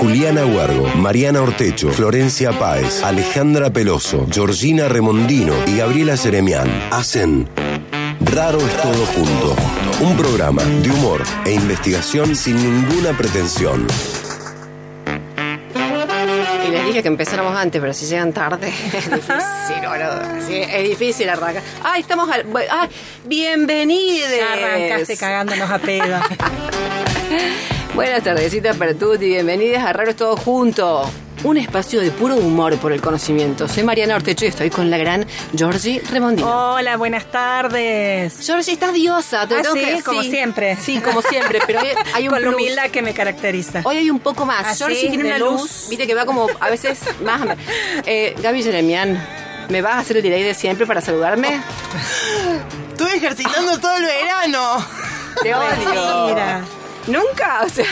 Juliana Huargo, Mariana Ortecho, Florencia Páez, Alejandra Peloso, Georgina Remondino y Gabriela Seremián hacen Raro es todo junto. Un programa de humor e investigación sin ninguna pretensión. Y les dije que empezáramos antes, pero si llegan tarde es difícil, boludo. Sí, es difícil arrancar. ¡Ay, estamos al... ¡Ay! ¡Bienvenidos! Ya arrancaste cagándonos a pedo. Buenas tardecitas para todos y bienvenidos a Raros Todos Juntos. Un espacio de puro humor por el conocimiento. Soy Mariana Ortecho y estoy con la gran Georgie Remondino. Hola, buenas tardes. Georgie, estás diosa. Te Ah, tengo sí, que- como siempre. Sí, como siempre, pero hoy hay un Con la plus. humildad que me caracteriza. Hoy hay un poco más. ¿Ah, Georgie sí? tiene ¿De una luz? luz, viste, que va como a veces más. Eh, Gaby Jeremian, ¿me vas a hacer el delay de siempre para saludarme? Estuve ejercitando todo el verano. Te odio. Mira. Nunca, o sea.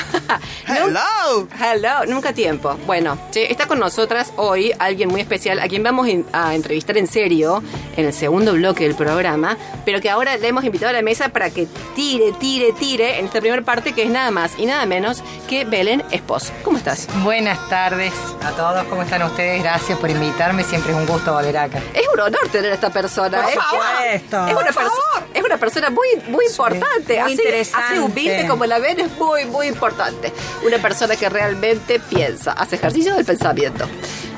Hello. Hello, nunca tiempo. Bueno, está con nosotras hoy alguien muy especial a quien vamos a entrevistar en serio en el segundo bloque del programa, pero que ahora le hemos invitado a la mesa para que tire, tire, tire en esta primera parte que es nada más y nada menos que Belén Espos. ¿Cómo estás? Buenas tardes a todos, ¿cómo están ustedes? Gracias por invitarme, siempre es un gusto volver acá. Es un honor tener a esta persona. Por ¿eh? supuesto. Es una, perso- es una persona muy, muy importante. muy Así- interesante. Así humilde como la ven es muy, muy importante. Una persona que realmente piensa, hace ejercicio del pensamiento.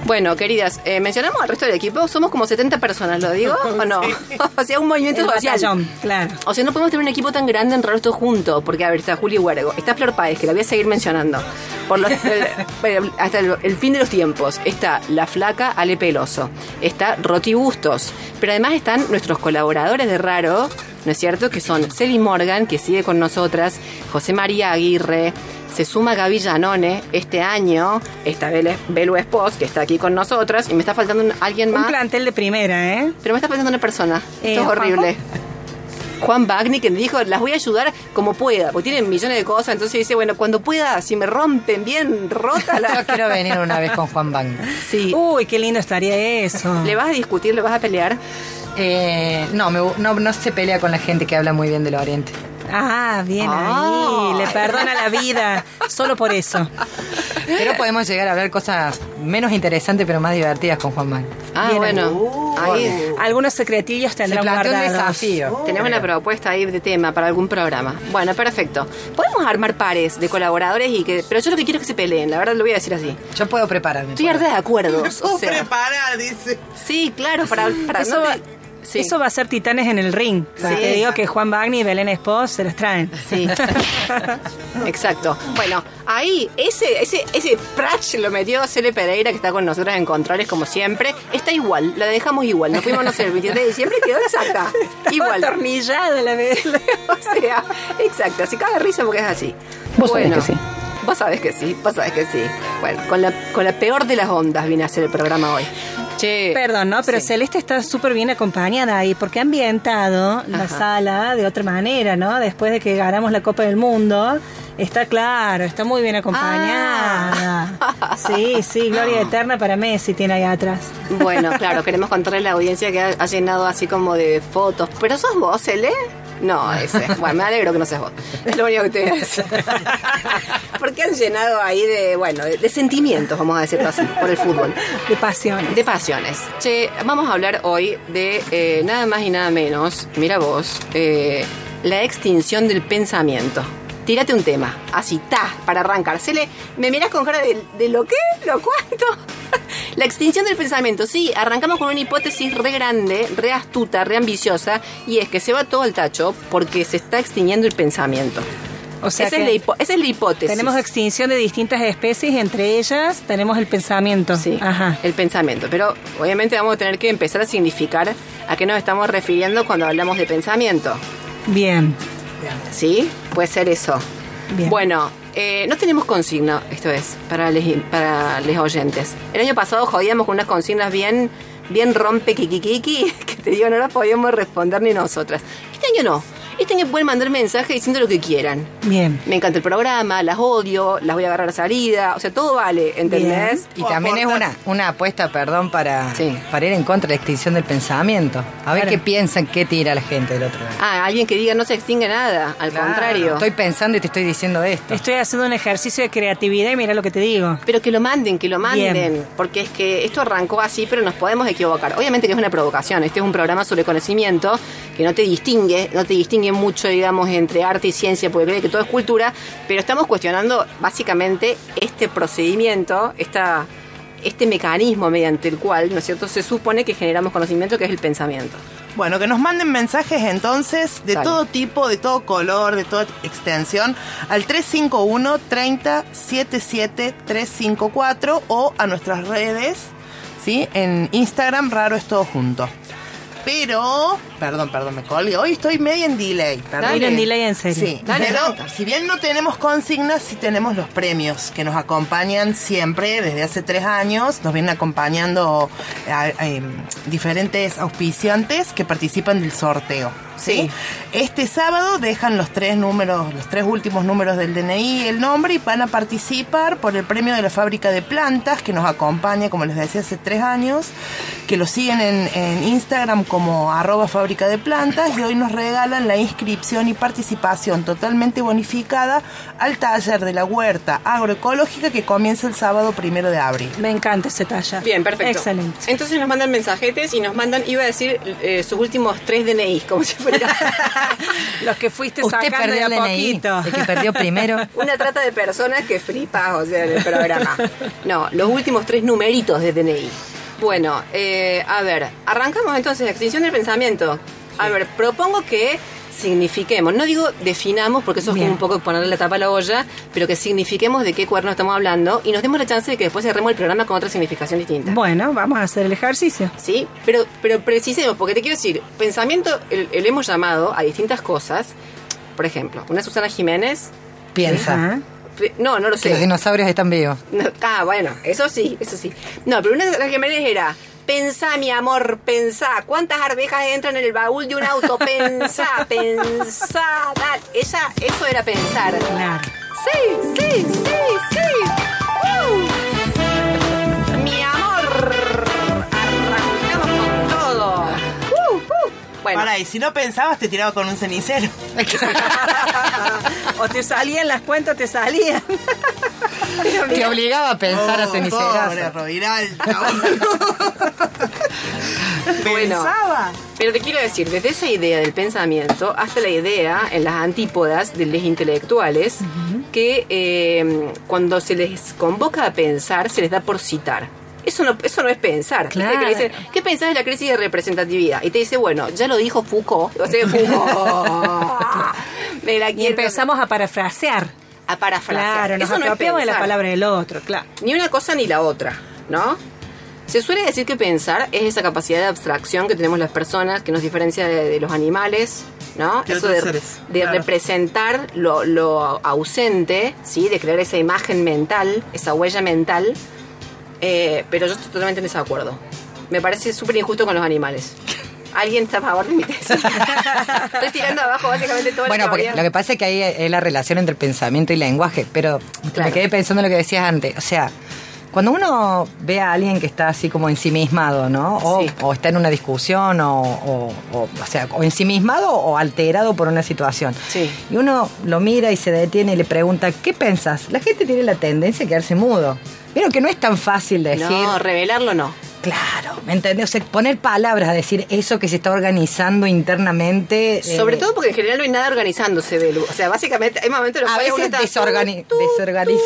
Bueno, queridas, eh, mencionamos al resto del equipo. Somos como 70 personas, ¿lo digo? ¿O no? o sea, un movimiento El social. batallón, claro. O sea, no podemos tener un equipo tan grande en todos juntos. Porque, a ver, está Juli Huergo, está Flor Páez, que la voy a seguir mencionando. Por los- el- hasta el, el fin de los tiempos. Está La Flaca Ale Peloso. Está Roti Bustos. Pero además están nuestros colaboradores de Raro, ¿no es cierto? Que son Celi Morgan, que sigue con nosotras, José María Aguirre. Se suma Gaby Janone este año, está Belu- Espos, que está aquí con nosotras, y me está faltando un- alguien Un más. plantel de primera, ¿eh? Pero me está faltando una persona. Eh, Esto es ¿Juanjo? horrible. Juan Bagni que me dijo, las voy a ayudar como pueda, porque tienen millones de cosas, entonces dice, bueno, cuando pueda, si me rompen bien rota Yo quiero venir una vez con Juan Bang. Sí. Uy, qué lindo estaría eso. ¿Le vas a discutir, le vas a pelear? Eh, no, me- no, no se pelea con la gente que habla muy bien del Oriente. Ah, bien Ah. ahí. Le perdona la vida. Solo por eso. Pero podemos llegar a hablar cosas menos interesantes pero más divertidas con Juan Bang. Ah, Bien bueno. ahí Algunos secretillos Se tendrán un guardados. desafío. tenemos una propuesta ahí de tema para algún programa. Bueno, perfecto. Podemos armar pares de colaboradores y que... Pero yo lo que quiero es que se peleen, la verdad lo voy a decir así. Yo puedo prepararme. Estoy harta de acuerdos. O ¿Cómo sea, preparar? Dice. sí, claro, para... para Eso no va, te- sí. eso va a ser titanes en el ring. Sí. Te digo que Juan Bagni y Belén Espos se los traen. Sí. Exacto. Bueno, ahí ese ese ese prach lo metió Cele Pereira que está con nosotros en controles como siempre. Está igual, la dejamos igual. Nos fuimos no sé, el 23 de diciembre quedó exacta. Igual. Atornillada la vez. o sea, exacto, así caga risa porque es así. Vos sabés que sí. Vos sabés que sí, vos sabés que sí. Bueno, con la, con la peor de las ondas vine a hacer el programa hoy. Che. Perdón, ¿no? Pero Sí. Celeste está súper bien acompañada ahí, porque ha ambientado la sala de otra manera, ¿no? Después de que ganamos la Copa del Mundo, está claro, está muy bien acompañada. Ah. Sí, sí, gloria eterna para Messi tiene ahí atrás. Bueno, claro, queremos contarle a la audiencia que ha, ha llenado así como de fotos. ¿Pero sos vos, Cele? No, ese. Bueno, me alegro que no seas vos. Es lo único que te voy a decir. Porque han llenado ahí de, bueno, de, de sentimientos, vamos a decirlo así, por el fútbol. De pasión. De pasiones. Che, vamos a hablar hoy de eh, nada más y nada menos, mira vos, eh, la extinción del pensamiento. Tírate un tema, así, ta, para arrancar. Cele, me miras con cara de, de lo qué, lo cuánto. La extinción del pensamiento, sí, arrancamos con una hipótesis re grande, re astuta, re ambiciosa, y es que se va todo al tacho porque se está extinguiendo el pensamiento. O sea esa, que es la esa es la hipótesis. tenemos extinción de distintas especies entre ellas tenemos el pensamiento. Sí, Ajá. el pensamiento. Pero obviamente vamos a tener que empezar a significar a qué nos estamos refiriendo cuando hablamos de pensamiento. Bien. ¿Sí? Puede ser eso. Bien. Bueno, eh, no tenemos consigna, esto es, para les, para les oyentes. El año pasado jodíamos con unas consignas bien, bien rompe que te digo, no las podíamos responder ni nosotras. Este año no. Este año pueden mandar mensajes diciendo lo que quieran. Bien. Me encanta el programa, las odio, las voy a agarrar a salida. O sea, todo vale, ¿entendés? Y también es una, una apuesta, perdón, para, Sí. para ir en contra de la extinción del pensamiento. A ver Claro. qué piensan, qué tira la gente del otro lado. Ah, alguien que diga no se extingue nada. Al Claro, contrario. Estoy pensando y te estoy diciendo esto. Estoy haciendo un ejercicio de creatividad y mira lo que te digo. Pero que lo manden, que lo manden, Bien. porque es que esto arrancó así, pero nos podemos equivocar. Obviamente que es una provocación, este es un programa sobre conocimiento que no te distingue, no te distingue mucho, digamos, entre arte y ciencia, porque cree que todo es cultura, pero estamos cuestionando básicamente este procedimiento, esta, este mecanismo mediante el cual, ¿no es cierto?, se supone que generamos conocimiento, que es el pensamiento. Bueno, que nos manden mensajes entonces de Dale. todo tipo, de todo color, de toda extensión al 351 30 77 354 o a nuestras redes, ¿sí? En Instagram, raro es todo junto. Pero, perdón, perdón, me colgué. Hoy estoy medio en delay. Perdón. Dale. Ir en delay en serio. Sí, Dale, pero si bien no tenemos consignas, sí tenemos los premios que nos acompañan siempre desde hace tres años. Nos vienen acompañando eh, eh, diferentes auspiciantes que participan del sorteo. ¿sí? Sí. Este sábado dejan los tres números, los tres últimos números del DNI, el nombre y van a participar por el premio de la fábrica de plantas que nos acompaña, como les decía, hace tres años, que lo siguen en, en Instagram como arroba fábrica de plantas y hoy nos regalan la inscripción y participación totalmente bonificada al taller de la huerta agroecológica que comienza el sábado primero de abril. Me encanta ese talla. Bien, perfecto. Excelente. Entonces nos mandan mensajetes y nos mandan, iba a decir, eh, sus últimos tres DNI, como si fuera Los que fuiste Usted sacando perdió de el a DNI. poquito. El que perdió primero. una trata de personas que flipas, o sea, en el programa. No, los últimos tres numeritos de DNI. Bueno, eh, a ver, arrancamos entonces, extinción del pensamiento. A ver, propongo que signifiquemos, no digo definamos, porque eso es como un poco ponerle la tapa a la olla, pero que signifiquemos de qué cuerno estamos hablando y nos demos la chance de que después cerremos el programa con otra significación distinta. Bueno, vamos a hacer el ejercicio. Sí, pero, pero precisemos, porque te quiero decir, pensamiento, el hemos llamado a distintas cosas. Por ejemplo, una Susana Jiménez. Piensa. No, no lo Que los sé. dinosaurios están vivos. No, ah, bueno, eso sí, eso sí. No, pero una Susana Jiménez era. Pensá, mi amor, pensá. ¿Cuántas arvejas entran en el baúl de un auto? Pensá, pensá. Dale. Ella, eso era pensar. Claro. Sí, sí, sí, sí. ¡Uh! Bueno, Pará, y si no pensabas, te tiraba con un cenicero. o te salían las cuentas, te salían. Te obligaba a pensar a Oh, Pobre cenicerazo. Roviralta. Bueno. Pensaba. Pero te quiero decir, desde esa idea del pensamiento hasta la idea en las antípodas de los intelectuales, que eh, cuando se les convoca a pensar, se les da por citar. Eso no, eso no es pensar. Claro. Que le dicen, ¿Qué pensás de la crisis de representatividad? Y te dice, bueno, ya lo dijo Foucault. O sea, Foucault. Me la Y empezamos a parafrasear. a parafrasear. Claro, nos Eso no es apropiamos de la palabra del otro, claro. Ni una cosa ni la otra, ¿no? Se suele decir que pensar es esa capacidad de abstracción que tenemos las personas que nos diferencia de, de los animales, ¿no? Eso de, seres, de claro. representar lo, lo ausente, ¿sí? De crear esa imagen mental, esa huella mental. Eh, pero yo estoy totalmente en desacuerdo. Me parece súper injusto con los animales. ¿Alguien está a favor de mi tesis? Estoy tirando abajo básicamente todo Bueno, el porque lo que pasa es que ahí es la relación entre pensamiento y lenguaje, pero Claro. me quedé pensando en lo que decías antes. O sea, cuando uno ve a alguien que está así como ensimismado, ¿no? O, Sí. o está en una discusión, o, o, o, o sea, o ensimismado o alterado por una situación. Sí. Y uno lo mira y se detiene y le pregunta, ¿qué pensás? La gente tiene la tendencia a quedarse mudo. Vieron que no es tan fácil decir. No, revelarlo no. Claro, ¿me entendés? O sea, poner palabras a decir eso que se está organizando internamente. eh, Sobre todo porque en general no hay nada organizándose, Belu. O sea, básicamente hay momentos en los cuales uno está desorgani- tú, tú, desorganiza.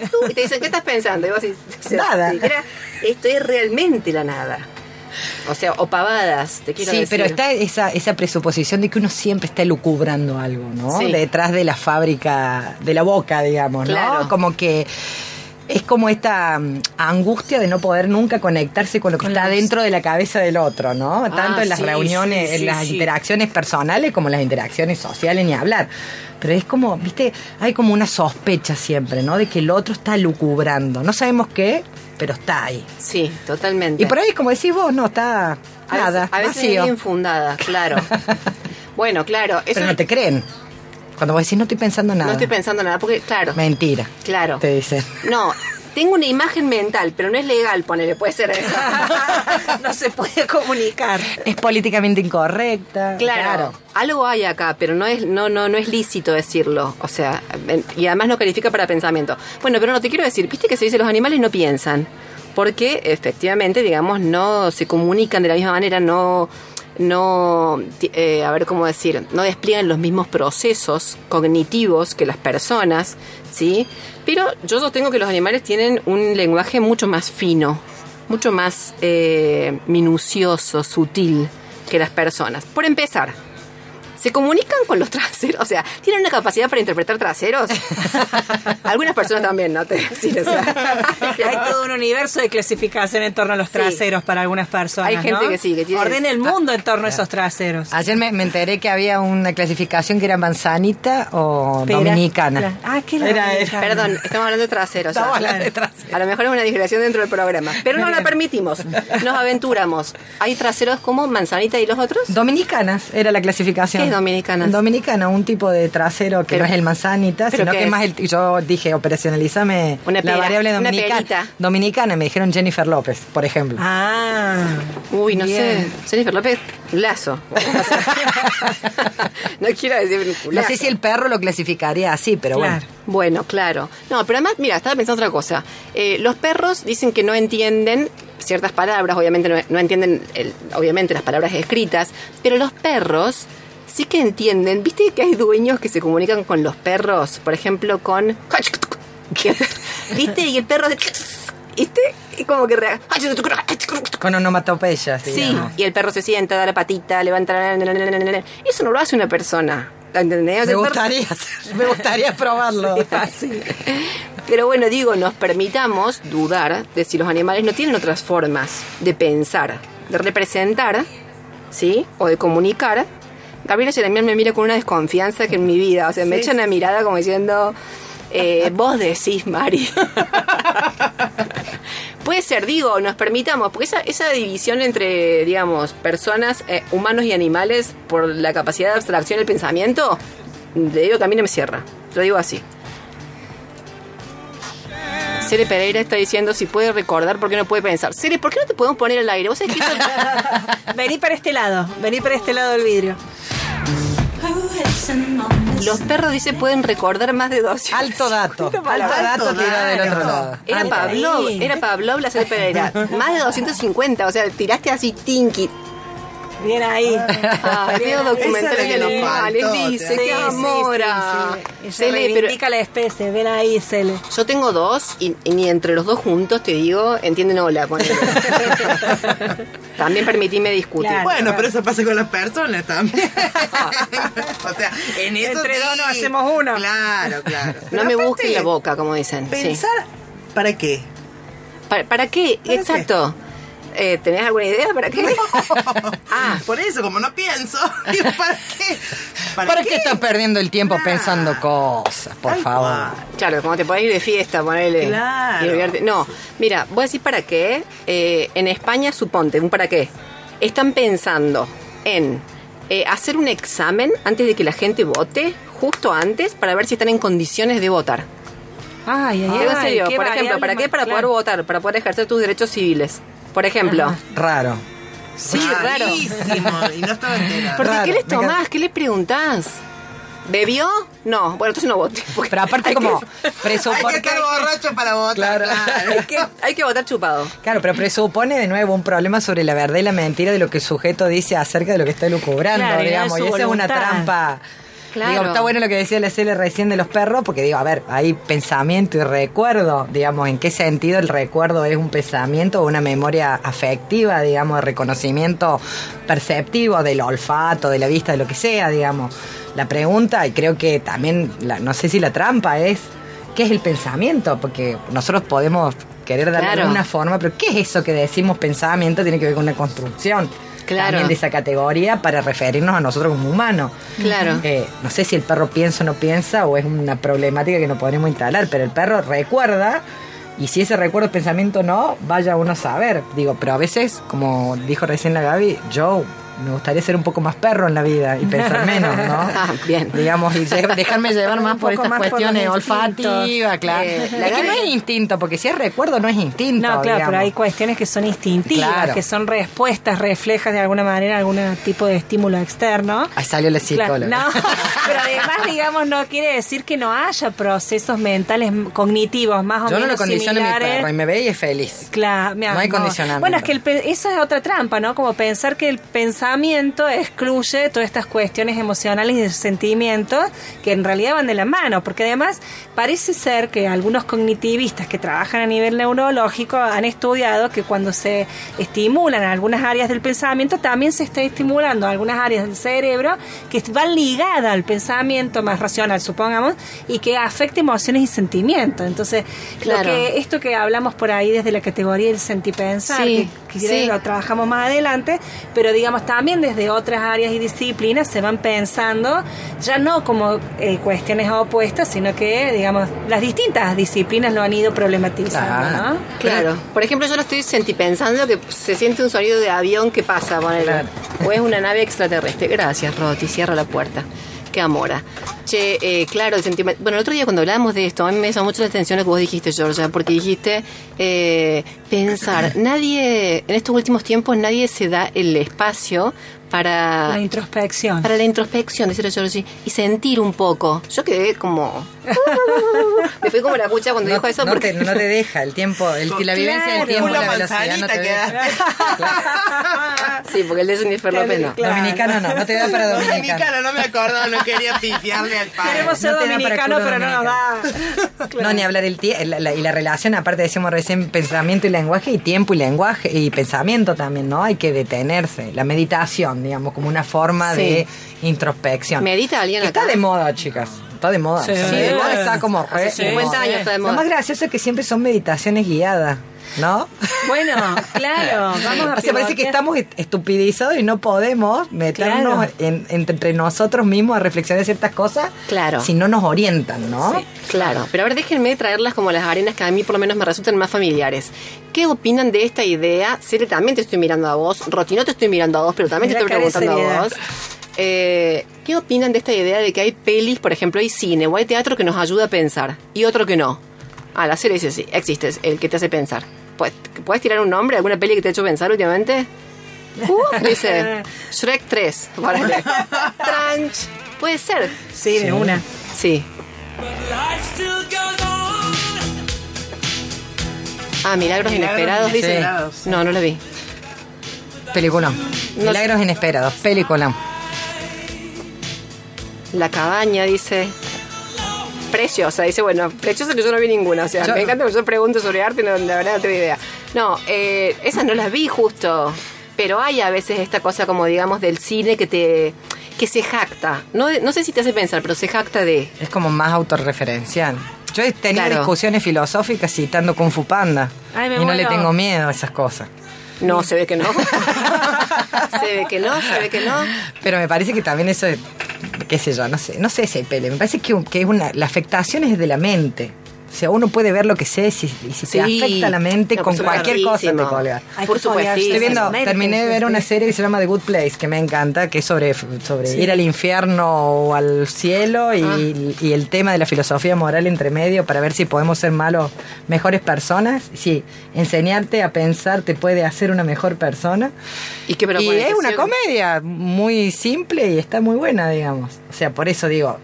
tú, tú, y te dicen, ¿qué estás pensando? Y vos decís, o sea, Nada. esto es realmente la nada. O sea, o pavadas, te quiero Sí, decir. pero está esa, esa presuposición de que uno siempre está lucubrando algo, ¿no? Sí. Detrás de la fábrica, de la boca, digamos, ¿no? Claro. Como que es como esta mm, angustia de no poder nunca conectarse con lo que Con está los- dentro de la cabeza del otro, ¿no? Tanto en las sí, reuniones, sí, sí, en las interacciones personales como en las interacciones sociales, ni hablar. Pero es como, viste, hay como una sospecha siempre, ¿no? De que el otro está lucubrando. No sabemos qué, pero está ahí. Sí, totalmente. Y por ahí, como decís vos, no, está a nada, veces, a veces es vacío. bien fundada, claro. Bueno, claro, eso Pero no te creen. Cuando vos decís no estoy pensando nada. no estoy pensando nada, porque claro, Mentira. claro. Te dicen. No, tengo una imagen mental, pero no es legal, ponele, puede ser eso. no se puede comunicar. Es políticamente incorrecta. Claro, algo hay acá, pero no es, no, no, no es lícito decirlo. O sea, y además no califica para pensamiento. Bueno, pero no te quiero decir, viste que se dice los animales no piensan. Porque efectivamente, digamos, no se comunican de la misma manera, no, no, eh, a ver cómo decir, no despliegan los mismos procesos cognitivos que las personas, ¿sí? Pero yo sostengo que los animales tienen un lenguaje mucho más fino, mucho más eh, minucioso, sutil que las personas. Por empezar, ¿se comunican con los traseros? O sea, ¿tienen una capacidad para interpretar traseros? Algunas personas también, ¿no? Te decir, o sea, Hay todo un universo de clasificación en torno a los Sí. traseros para algunas personas. Hay gente ¿no? que sí, que tiene- Ordena el mundo en torno a esos traseros. Ayer me, me enteré que había una clasificación que era manzanita o Pera. dominicana. Ah, ¿qué Era- dominicana? Perdón, estamos hablando de traseros. Estamos ya. hablando de traseros. A lo mejor es una digregación dentro del programa, pero no la permitimos. Nos aventuramos. ¿Hay traseros como manzanita y los otros? Dominicanas era la clasificación. ¿Qué es dominicanas? Dominicana, un tipo de trasero que Pero- no es el manzanita, ¿pero sino que es? más el. Yo dije, operacionalízame Una la variable dominicana. Dominicana, me dijeron Jennifer López, por ejemplo. Ah. Uy, no Bien. sé. Jennifer López, lazo. no quiero decir no sé si el perro lo clasificaría así, pero Claro. Bueno, claro. No, pero además, mira, estaba pensando otra cosa. Eh, los perros dicen que no entienden ciertas palabras, obviamente no, no entienden, el- obviamente, las palabras escritas, pero los perros sí que entienden. ¿Viste que hay dueños que se comunican con los perros? Por ejemplo, con... ¿Viste? Y el perro... de- ¿Viste? Y como que... Con onomatopeyas, Sí, digamos. y el perro se sienta, da la patita, levanta la... Eso no lo hace una persona. ¿Entendés? Me perro- gustaría, hacer- me gustaría probarlo. Pero bueno, digo, nos permitamos dudar de si los animales no tienen otras formas de pensar, de representar, ¿sí? O de comunicar. Gabriela Jeremian me mira con una desconfianza que en mi vida, o sea, me echa una mirada como diciendo, eh, vos decís, Mari. Puede ser, digo, nos permitamos, porque esa, esa división entre, digamos, personas, eh, humanos y animales por la capacidad de abstracción del pensamiento, te digo que a mí no me cierra. Lo digo así. Cere Pereira está diciendo si puede recordar por qué no puede pensar. Cere, ¿por qué no te podemos poner al aire? ¿Vos sabés que esto- Vení para este lado, vení para este lado del vidrio. Los perros, dice, pueden recordar más de dos. Alto dato. Alto dato Alto tira del otro lado. Era Pablo, era Pablo la Pereira. Más de 250, o sea, tiraste así tinky. Bien ahí. Ah, de la que nos dice, Sí, sí, amora. sí, sí. Se Cele, pero reivindica la especie, ven ahí, Cele. yo tengo dos y, y ni entre los dos juntos, te digo, entienden hola. ponele. También permitíme discutir. Claro. Bueno, pero eso pasa con las personas también. o sea, en eso Entre sí. dos nos hacemos uno. Claro, claro. No Pero me busquen la boca, como dicen. sí. Pensar, ¿para qué? ¿Para, para qué? ¿Para Exacto. Eh, ¿Tenés alguna idea para qué? ah, por eso, como no pienso, ¿para qué? ¿Para qué estás perdiendo el tiempo Claro. pensando cosas, por favor? cual. Claro, como te podés ir de fiesta, ponele. Claro. No, mira, voy a decir para qué. Eh, en España, suponte, un para qué. Están pensando en eh, hacer un examen antes de que la gente vote, justo antes, para ver si están en condiciones de votar. Ay, ay, ay. en serio, por ejemplo, ¿para qué? Para poder votar, para poder ejercer tus derechos civiles. Por ejemplo. Raro. Sí, raro. Rarísimo, Y no estaba enterada. Porque Raro, ¿qué les me tomás? ¿Qué les preguntás? ¿Bebió? No. Bueno, entonces no porque Pero aparte hay como que- Hay presupone que estar borracho para votar. Claro. hay, que, hay que votar chupado. Claro, pero presupone de nuevo un problema sobre la verdad y la mentira de lo que el sujeto dice acerca de lo que está lucubrando, Claro, y no digamos. Y esa es una voluntad. trampa. Claro. Está bueno lo que decía la Cele recién de los perros, porque digo, a ver, hay pensamiento y recuerdo, digamos, ¿en qué sentido el recuerdo es un pensamiento o una memoria afectiva, digamos, de reconocimiento perceptivo del olfato, de la vista, de lo que sea, digamos? La pregunta, y creo que también, la- no sé si la trampa es, ¿qué es el pensamiento? Porque nosotros podemos querer darle Claro. una forma, pero ¿qué es eso que decimos pensamiento? Tiene que ver con una construcción. Claro. También de esa categoría para referirnos a nosotros como humanos. Claro. Eh, no sé si el perro piensa o no piensa o es una problemática que no podremos instalar, pero el perro recuerda y si ese recuerdo es pensamiento o no, vaya uno a saber. Digo, pero a veces, como dijo recién la Gaby, yo me gustaría ser un poco más perro en la vida y pensar menos, ¿no? Ah, bien. Digamos, y dejarme llevar más por estas más cuestiones olfativas, claro. Eh, la es que no es instinto, porque si es recuerdo no es instinto. No, claro, digamos. pero hay cuestiones que son instintivas, Claro. que son respuestas, reflejas de alguna manera algún tipo de estímulo externo. Ahí salió la Claro, psicóloga. no, pero además, digamos, no quiere decir que no haya procesos mentales cognitivos más o Yo no lo menos condiciono mi perro y me ve y es feliz. Claro, No hay condicionamiento. Bueno, es que el eso es otra trampa, ¿no? Como pensar que el pensamiento excluye todas estas cuestiones emocionales y de sentimientos que en realidad van de la mano, porque además parece ser que algunos cognitivistas que trabajan a nivel neurológico han estudiado que cuando se estimulan algunas áreas del pensamiento, también se está estimulando algunas áreas del cerebro que van ligadas al pensamiento más racional, supongamos, y que afecta emociones y sentimientos. Entonces, Claro. lo que esto que hablamos por ahí desde la categoría del sentipensar, Sí, que quizás sí. lo trabajamos más adelante, pero digamos también desde otras áreas y disciplinas se van pensando ya no como eh, cuestiones opuestas, sino que digamos las distintas disciplinas lo han ido problematizando, Claro. ¿no? Claro. Por ejemplo, yo lo estoy sentipensando que se siente un sonido de avión que pasa, ponele. Claro. O es una nave extraterrestre. Gracias, Roti. Cierra la puerta. Qué amora. Che, eh, claro, el. Bueno, el otro día cuando hablábamos de esto, a mí me llamó mucho la atención lo que vos dijiste, Georgia, porque dijiste eh, pensar. Nadie, en estos últimos tiempos, nadie se da el espacio para. La introspección. Para la introspección, decirle Georgie, y sentir un poco. Yo quedé como. Me fui como la cucha cuando No, dijo eso no porque. te, no te deja el tiempo, el, la vivencia del Claro. tiempo, la velocidad no te. Sí, porque el de Jennifer López no. Claro. Dominicano no, no te da para dominicano. Dominicano, no me acuerdo, no quería pifiarle al padre. Queremos ser No dominicano, pero no nos da. No, ni hablar el tie- la, la- y la relación, aparte decíamos recién pensamiento y lenguaje, y tiempo y lenguaje, y pensamiento también, ¿no? Hay que detenerse. La meditación, digamos, como una forma Sí. de introspección. ¿Medita alguien Está acá? de moda, chicas. Está de moda. Sí. O sea, Sí, de moda está como Hace re- 50 años está de Lo moda. más gracioso es que siempre son meditaciones guiadas, ¿no? Bueno, claro, vamos a O sea, parece que estamos est- estupidizados y no podemos meternos Claro. en- entre nosotros mismos a reflexionar ciertas cosas Claro. si no nos orientan, ¿no? Sí, claro. Pero a ver, déjenme traerlas como las arenas que a mí por lo menos me resultan más familiares. ¿Qué opinan de esta idea? Cere, también te estoy mirando a vos. Roti, no te estoy mirando a vos, pero también te estoy preguntando a vos. Eh, ¿Qué opinan de esta idea de que hay pelis, por ejemplo, hay cine o hay teatro que nos ayuda a pensar y otro que no? Ah, la serie dice sí, existe, el que te hace pensar. ¿Puedes, ¿puedes tirar un nombre? ¿Alguna peli que te ha hecho pensar últimamente? Uh, dice Shrek 3. ponele. Tranch. Puede ser. Sí, de una. Sí. Ah, Milagros Milagros Inesperados, dice. Inesperados, sí. No, no la vi. Película. No Milagros inesperados. Película. La cabaña, dice. Preciosa, dice, bueno, preciosa que yo no vi ninguna. O sea, Yo- me encanta que yo pregunto sobre arte y no, la verdad no tengo idea. No, eh, esas no las vi justo. Pero hay a veces esta cosa como digamos del cine que te que se jacta. No, no sé si te hace pensar, pero se jacta de. Es como más autorreferencial. Yo he tenido Claro. discusiones filosóficas citando Kung Fu Panda. Ay, me y no le tengo miedo a esas cosas. No, se ve que no. se ve que no, se ve que no. Pero me parece que también eso es, qué sé yo, no sé, no sé si hay pele. Me parece que, que una, la afectación es de la mente. O sea, uno puede ver lo que sé si, y si Sí. te afecta la mente, No, con cualquier cosa te. Hay Por supuesto. Estoy viendo, Mente, terminé de ver una serie que se llama The Good Place, que me encanta, que es sobre, sobre ir al infierno o al cielo y, Ah. y el tema de la filosofía moral entre medio para ver si podemos ser malos, mejores personas. Sí, enseñarte a pensar te puede hacer una mejor persona. ¿Y qué y es una comedia muy simple y está muy buena, digamos. O sea, por eso digo,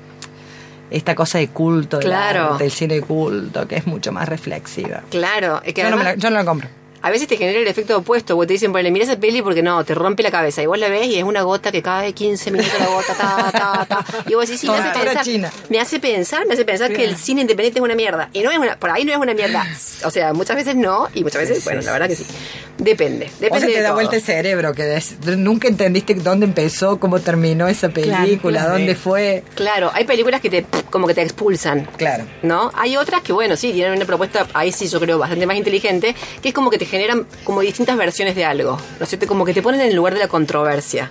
esta cosa de culto, del Claro. del cine culto, que es mucho más reflexiva. Claro, que Yo no, me la, yo no la compro. A veces te genera el efecto opuesto, porque te dicen, ponle, mira esa peli porque no, te rompe la cabeza. Y vos la ves y es una gota que cae 15 minutos la gota, ta, ta, ta. Y vos decís, sí, me hace pensar. china. Me hace pensar, me hace pensar que el cine independiente es una mierda. Y no es una, por ahí no es una mierda. O sea, muchas veces no, y muchas veces, bueno, la verdad que sí. Depende, depende O sea, te de da todo. vuelta el cerebro, que des- nunca entendiste dónde empezó, cómo terminó esa película, claro. dónde fue. Claro, hay películas que te, como que te expulsan. Claro. ¿No? Hay otras que, bueno, sí, tienen una propuesta, ahí sí yo creo, bastante más inteligente, que es como que te generan como distintas versiones de algo. ¿No es cierto? Como que te ponen en el lugar de la controversia.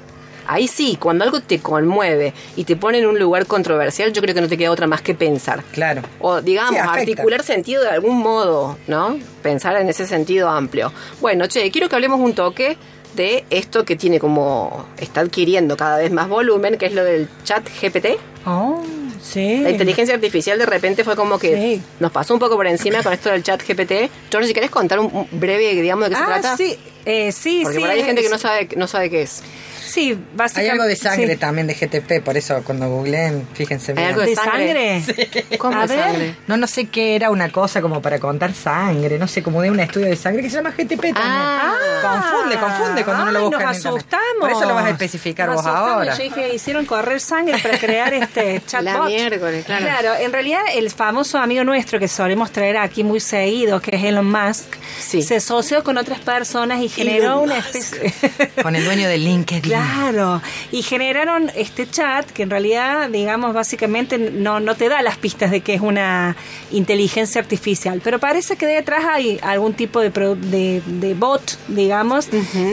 Ahí sí, cuando algo te conmueve y te pone en un lugar controversial, yo creo que no te queda otra más que pensar. Claro. O digamos, Sí, articular sentido de algún modo, ¿no? Pensar en ese sentido amplio. Bueno, che, quiero que hablemos un toque de esto que tiene como, está adquiriendo cada vez más volumen, que es lo del chat GPT. Oh, sí. La inteligencia artificial de repente fue como que Sí. nos pasó un poco por encima con esto del chat GPT. George, si querés contar un, breve, digamos, de qué se Ah, trata. sí. Eh, sí, Porque sí. por ahí hay gente que no sabe, no sabe qué es. Sí, Hay básicamente. algo de sangre sí. también de GTP, por eso cuando googleen, fíjense ¿Hay bien. algo de ¿De sangre? sangre? ¿Cómo A de ver. sangre? No, no sé qué era una cosa como para contar sangre, no sé, como de un estudio de sangre que se llama GTP también. Ah. confunde, confunde cuando uno lo Ay, busca nos internet. asustamos. Por eso lo vas a especificar Nos vos asustamos. ahora. Yo dije, hicieron correr sangre para crear este chatbot. La miércoles, claro. Claro, en realidad el famoso amigo nuestro que solemos traer aquí muy seguido, que es Elon Musk, Sí. se asoció con otras personas y generó Elon una Musk. especie... Con el dueño de LinkedIn. Claro, y generaron este chat que en realidad, digamos, básicamente no, no te da las pistas de que es una inteligencia artificial, pero parece que detrás hay algún tipo de, pro- de, de bot, digamos,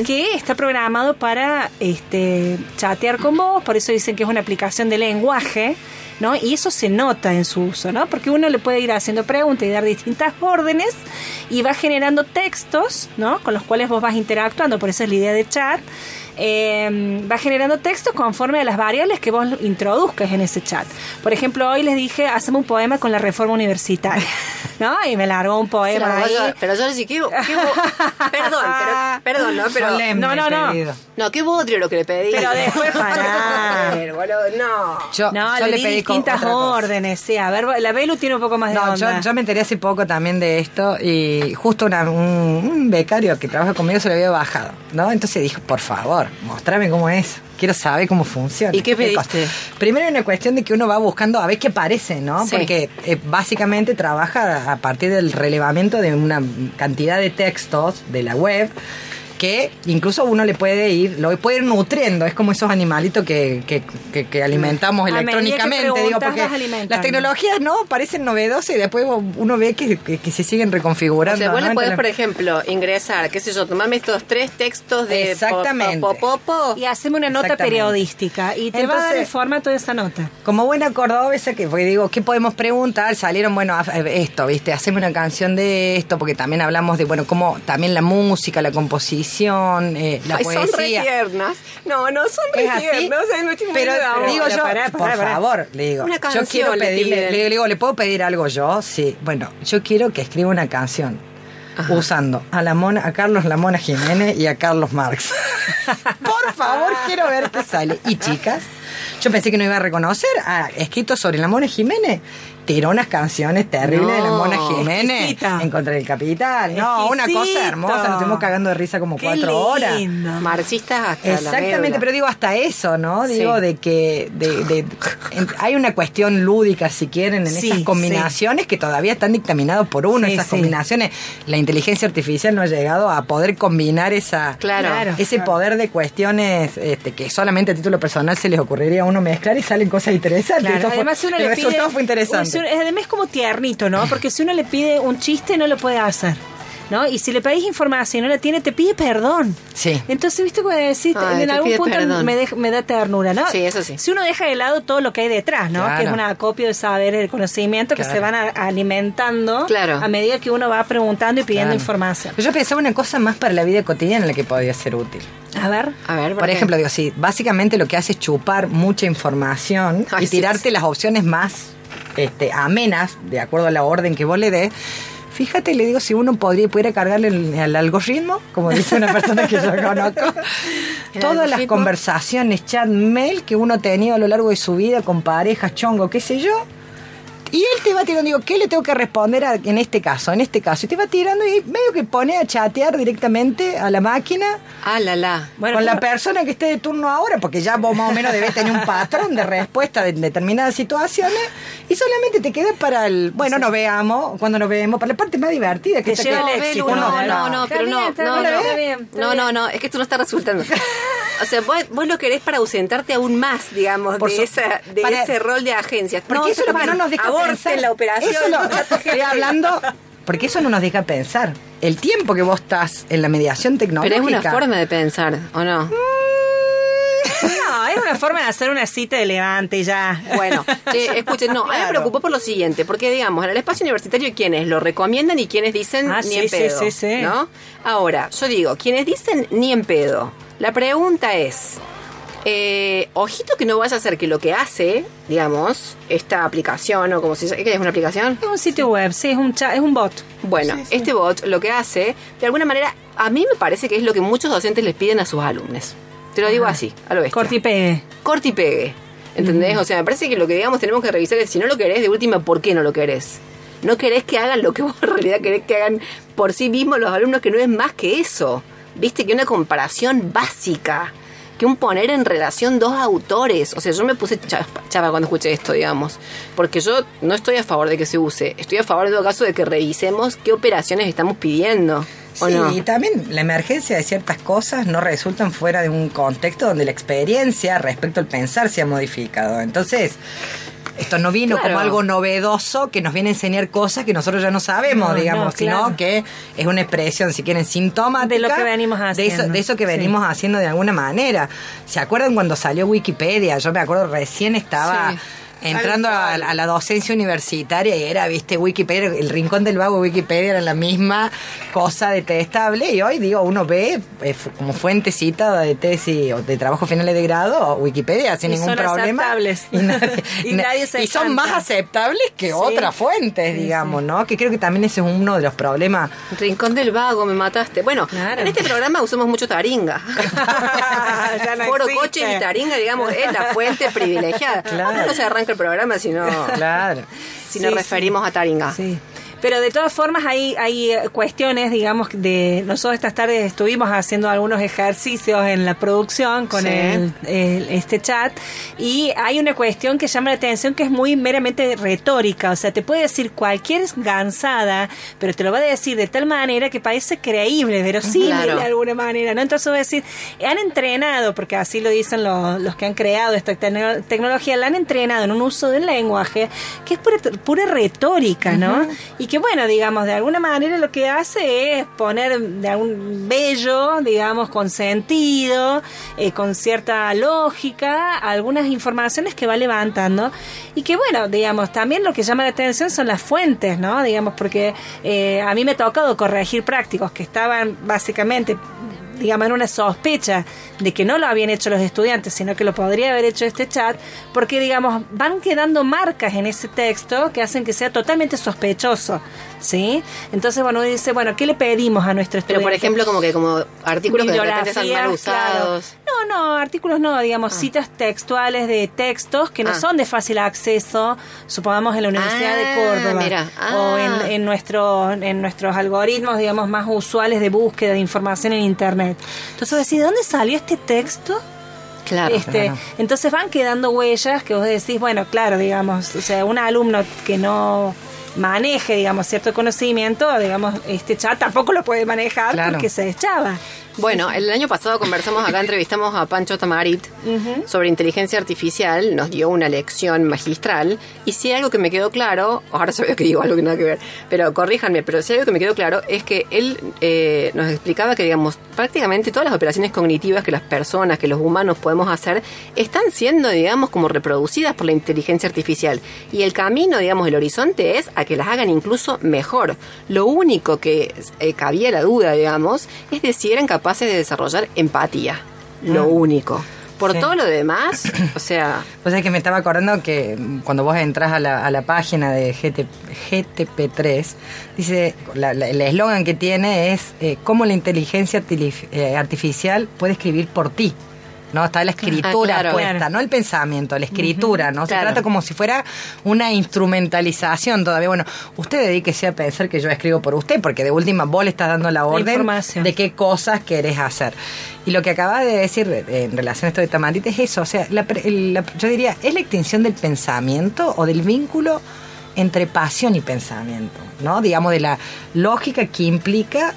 que está programado para este, chatear con vos, por eso dicen que es una aplicación de lenguaje. ¿No? Y eso se nota en su uso, ¿no? Porque uno le puede ir haciendo preguntas y dar distintas órdenes y va generando textos, ¿no? Con los cuales vos vas interactuando, por eso es la idea de chat. Eh, va generando textos conforme a las variables que vos introduzcas en ese chat. Por ejemplo, hoy les dije, hacemos un poema con la reforma universitaria, ¿no? Y me largó un poema Pero ahí. yo, pero yo sí, ¿qué, qué Perdón, pero, perdón, ¿no? Pero, Solemne no, no, no. pedido. no, qué bodrio lo que le pedí. Pero después boludo, no. Yo, No, yo le, le pedí con distintas órdenes, sí. A ver, la Belu tiene un poco más de No, yo, me enteré hace poco también de esto y justo una- un, un becario que trabaja conmigo se lo había bajado, ¿no? Entonces dijo, por favor, mostrame cómo es. Quiero saber cómo funciona. ¿Y qué pediste? Primero una cuestión de que uno va buscando a ver qué parece, ¿no? Sí. Porque eh, básicamente trabaja a partir del relevamiento de una cantidad de textos de la web que incluso uno le puede ir, lo puede ir nutriendo, es como esos animalitos que, que, que- que alimentamos A medida que electrónicamente, digo, porque las tecnologías no parecen novedosas y después uno ve que, que- que se siguen O reconfigurando. sea, vos ¿no? le podés, por ejemplo, ingresar, qué sé yo, tomarme estos tres textos de Exactamente. po- po- po- po. Y haceme una nota periodística y te va a dar el formato de esa nota. Como buena cordobesa, que porque digo, ¿qué podemos preguntar? Salieron, bueno, esto, ¿viste? Haceme una canción de esto, porque también hablamos de, bueno, cómo también la música, la composición, eh, la Ay, son re poesía. tiernas. No, no, son re tiernas. Pero digo Pero yo, pará, por pará, favor, le digo, Una yo canción quiero le pedirle, piden. le digo, ¿le puedo pedir algo yo? Sí, bueno, yo quiero que escriba una canción usando a la mona, a Carlos La Mona Jiménez y a Carlos Marx. por favor, quiero ver qué sale. Y chicas, yo pensé que no iba a reconocer, ha escrito sobre la Mona Jiménez. Tiró unas canciones terribles de la Mona Jiménez exquisita. en contra del capital. No, una cosa hermosa, nos estuvimos cagando de risa como Qué cuatro horas. Marxistas hasta Exactamente, pero digo hasta eso, ¿no? Digo Sí. de que de, de- hay una cuestión lúdica, si quieren, en Sí, esas combinaciones que todavía están dictaminadas por uno. Esas combinaciones, la inteligencia artificial no ha llegado a poder combinar esa Claro. Claro. ese poder de cuestiones este, que solamente a título personal se les ocurriría a uno mezclar y salen cosas interesantes. Claro, además uno le resultado fue interesante. Si además es como tiernito, ¿no? Porque si uno le pide un chiste no lo puede hacer. ¿No? Y si le pedís información y no la tiene, te pide perdón. Sí. Entonces, ¿viste cuando decís? Ay, en algún punto me, deja- me da ternura, ¿no? Sí, eso sí. Si uno deja de lado todo lo que hay detrás, ¿no? Claro. Que es un acopio de saber, el conocimiento que se van a- alimentando Claro. a medida que uno va preguntando y pidiendo información. Pero yo pensaba una cosa más para la vida cotidiana en la que podría ser útil. A ver. A ver, Por ejemplo, digo, sí, básicamente lo que hace es chupar mucha información Ay, y sí, tirarte sí. las opciones más este, amenas, de acuerdo a la orden que vos le des. Fíjate, le digo, si uno podría, pudiera cargarle el- al algoritmo, como dice una persona que yo conozco, ¿El todas las conversaciones, chat, mail que uno ha tenido a lo largo de su vida con parejas, chongo, qué sé yo. Y él te va tirando, digo, ¿qué le tengo que responder a- en este caso? En este caso. Y te va tirando y medio que pone a chatear directamente a la máquina Ah, la, la. Bueno, con la pero- persona que esté de turno ahora, porque ya vos más o menos debes tener un patrón de respuesta de determinadas situaciones y solamente te queda para el, bueno, nos veamos, cuando nos vemos, para la parte más divertida que Te está lleva No, éxito, no, ¿no? no, no, pero no, está no, bien, no, está bien, está no, bien. no, no, es que esto no está resultando. O sea, vos, vos lo querés para ausentarte aún más, digamos, Por de, su- esa, de para- ese rol de agencias. Porque eso es lo que no nos deja aborten pensar. la operación. Eso estoy hablando, porque eso no nos deja pensar. El tiempo que vos estás en la mediación Pero tecnológica. es una forma de pensar, ¿o no? Mm, No, es una forma de hacer una cita elegante ya. Bueno, che, escuchen, no, a mí me preocupó por lo siguiente, porque digamos, en el espacio universitario, ¿quiénes lo recomiendan y quiénes dicen Ah, ni sí, en sí, pedo? sí, sí. ¿No? Ahora, yo digo, quienes dicen ni en pedo, la pregunta es, eh, ojito que no vaya a hacer que lo que hace, digamos, esta aplicación o como se dice, ¿qué es una aplicación? Es un sitio web, sí, es un, cha- es un bot. Bueno, este bot lo que hace, de alguna manera, a mí me parece que es lo que muchos docentes les piden a sus alumnos. Te lo digo así, a lo bestia. Corte y pegue. corte y pegue. ¿Entendés? O sea, me parece que lo que digamos tenemos que revisar es si no lo querés, de última, ¿por qué no lo querés? No querés que hagan lo que vos en realidad querés que hagan por sí mismos los alumnos, que no es más que eso. Viste que una comparación básica, que un poner en relación dos autores. O sea, yo me puse cha- chava cuando escuché esto, digamos. Porque yo no estoy a favor de que se use. Estoy a favor, en todo caso, de que revisemos qué operaciones estamos pidiendo. ¿O Sí, no? y también la emergencia de ciertas cosas no resultan fuera de un contexto donde la experiencia respecto al pensar se ha modificado. Entonces, esto no vino Claro. como algo novedoso que nos viene a enseñar cosas que nosotros ya no sabemos, No, digamos, no, claro. sino que es una expresión, si quieren, sintomática De lo que venimos de eso, haciendo. de eso que Sí. venimos haciendo de alguna manera. ¿Se acuerdan cuando salió Wikipedia? Yo me acuerdo recién estaba... Sí. Entrando a, a la docencia universitaria y era, viste, Wikipedia, el rincón del vago Wikipedia era la misma cosa detestable y hoy, digo, uno ve eh, como fuente citada de tesis o de trabajo finales de grado Wikipedia sin Y ningún son problema. aceptables. Y nadie, Y nadie se y son más aceptables que otras fuentes, digamos, ¿no? Que creo que también ese es uno de los problemas. Rincón del vago, me mataste. Bueno, Claro. en este programa usamos mucho taringa. Ya no Foro existe. Coche y taringa, digamos, es la fuente privilegiada. Claro. No se arranca el programa si no, Claro. si nos Sí, referimos a taringa. Sí. Pero de todas formas hay, hay eh, cuestiones, digamos, de nosotros estas tardes estuvimos haciendo algunos ejercicios en la producción con Sí. el, el- este chat y hay una cuestión que llama la atención que es muy meramente retórica, o sea, te puede decir cualquier gansada, pero te lo va a decir de tal manera que parece creíble, verosímil Claro. de alguna manera, ¿no? Entonces va a decir, han entrenado, porque así lo dicen los, los que han creado esta tecno- tecnología, la han entrenado en un uso del lenguaje que es pura, pura retórica, ¿no? Y que bueno, digamos, de alguna manera lo que hace es poner de algún bello, digamos, con sentido, eh, con cierta lógica, algunas informaciones que va levantando y que bueno, digamos, también lo que llama la atención son las fuentes, ¿no? Digamos, porque eh, a mí me ha tocado corregir prácticos que estaban básicamente digamos, en una sospecha de que no lo habían hecho los estudiantes, sino que lo podría haber hecho este chat, porque, digamos, van quedando marcas en ese texto que hacen que sea totalmente sospechoso, ¿sí? Entonces, bueno, uno dice, bueno, ¿qué le pedimos a nuestro Pero estudiante? por ejemplo, como que como artículos que de repente están mal claro. usados. No, no, artículos no, digamos, citas textuales de textos que no Ah. son de fácil acceso, supongamos en la Universidad Ah, de Córdoba, mira, o ah. en, en, nuestro, en nuestros algoritmos, digamos, más usuales de búsqueda de información en Internet. Entonces, vos decís, ¿de dónde salió este texto? Claro. este, claro. Entonces van quedando huellas que vos decís, bueno, claro, digamos, o sea, un alumno que no maneje, digamos, cierto conocimiento, digamos, este chat tampoco lo puede manejar Claro. porque se deschaba. Bueno, el año pasado conversamos acá, entrevistamos a Pancho Tamarit sobre inteligencia artificial, nos dio una lección magistral, y si hay algo que me quedó claro, ahora sabía que digo algo que nada que ver, pero corríjanme, pero si hay algo que me quedó claro es que él eh, nos explicaba que, digamos, prácticamente todas las operaciones cognitivas que las personas, que los humanos podemos hacer, están siendo, digamos, como reproducidas por la inteligencia artificial. Y el camino, digamos, el horizonte es a que las hagan incluso mejor. Lo único que eh, cabía la duda, digamos, es de si eran capaces de desarrollar empatía. Lo único. Por Sí. todo lo demás, o sea, Pues es que me estaba acordando que cuando vos entras a la, a la página de GT, GTP3, dice, la- la- el eslogan que tiene es eh, cómo la inteligencia eh, artificial puede escribir por ti. ¿No? Está la escritura Ah, claro. puesta, Claro. no el pensamiento, la escritura, ¿no? Se trata como si fuera una instrumentalización todavía. Bueno, usted dedíquese a pensar que yo escribo por usted, porque de última vos le estás dando la orden de qué cosas querés hacer. Y lo que acaba de decir eh, en relación a esto de Tamarita es eso, o sea, la la- yo diría, ¿es la extinción del pensamiento o del vínculo entre pasión y pensamiento? ¿No? Digamos, de la lógica que implica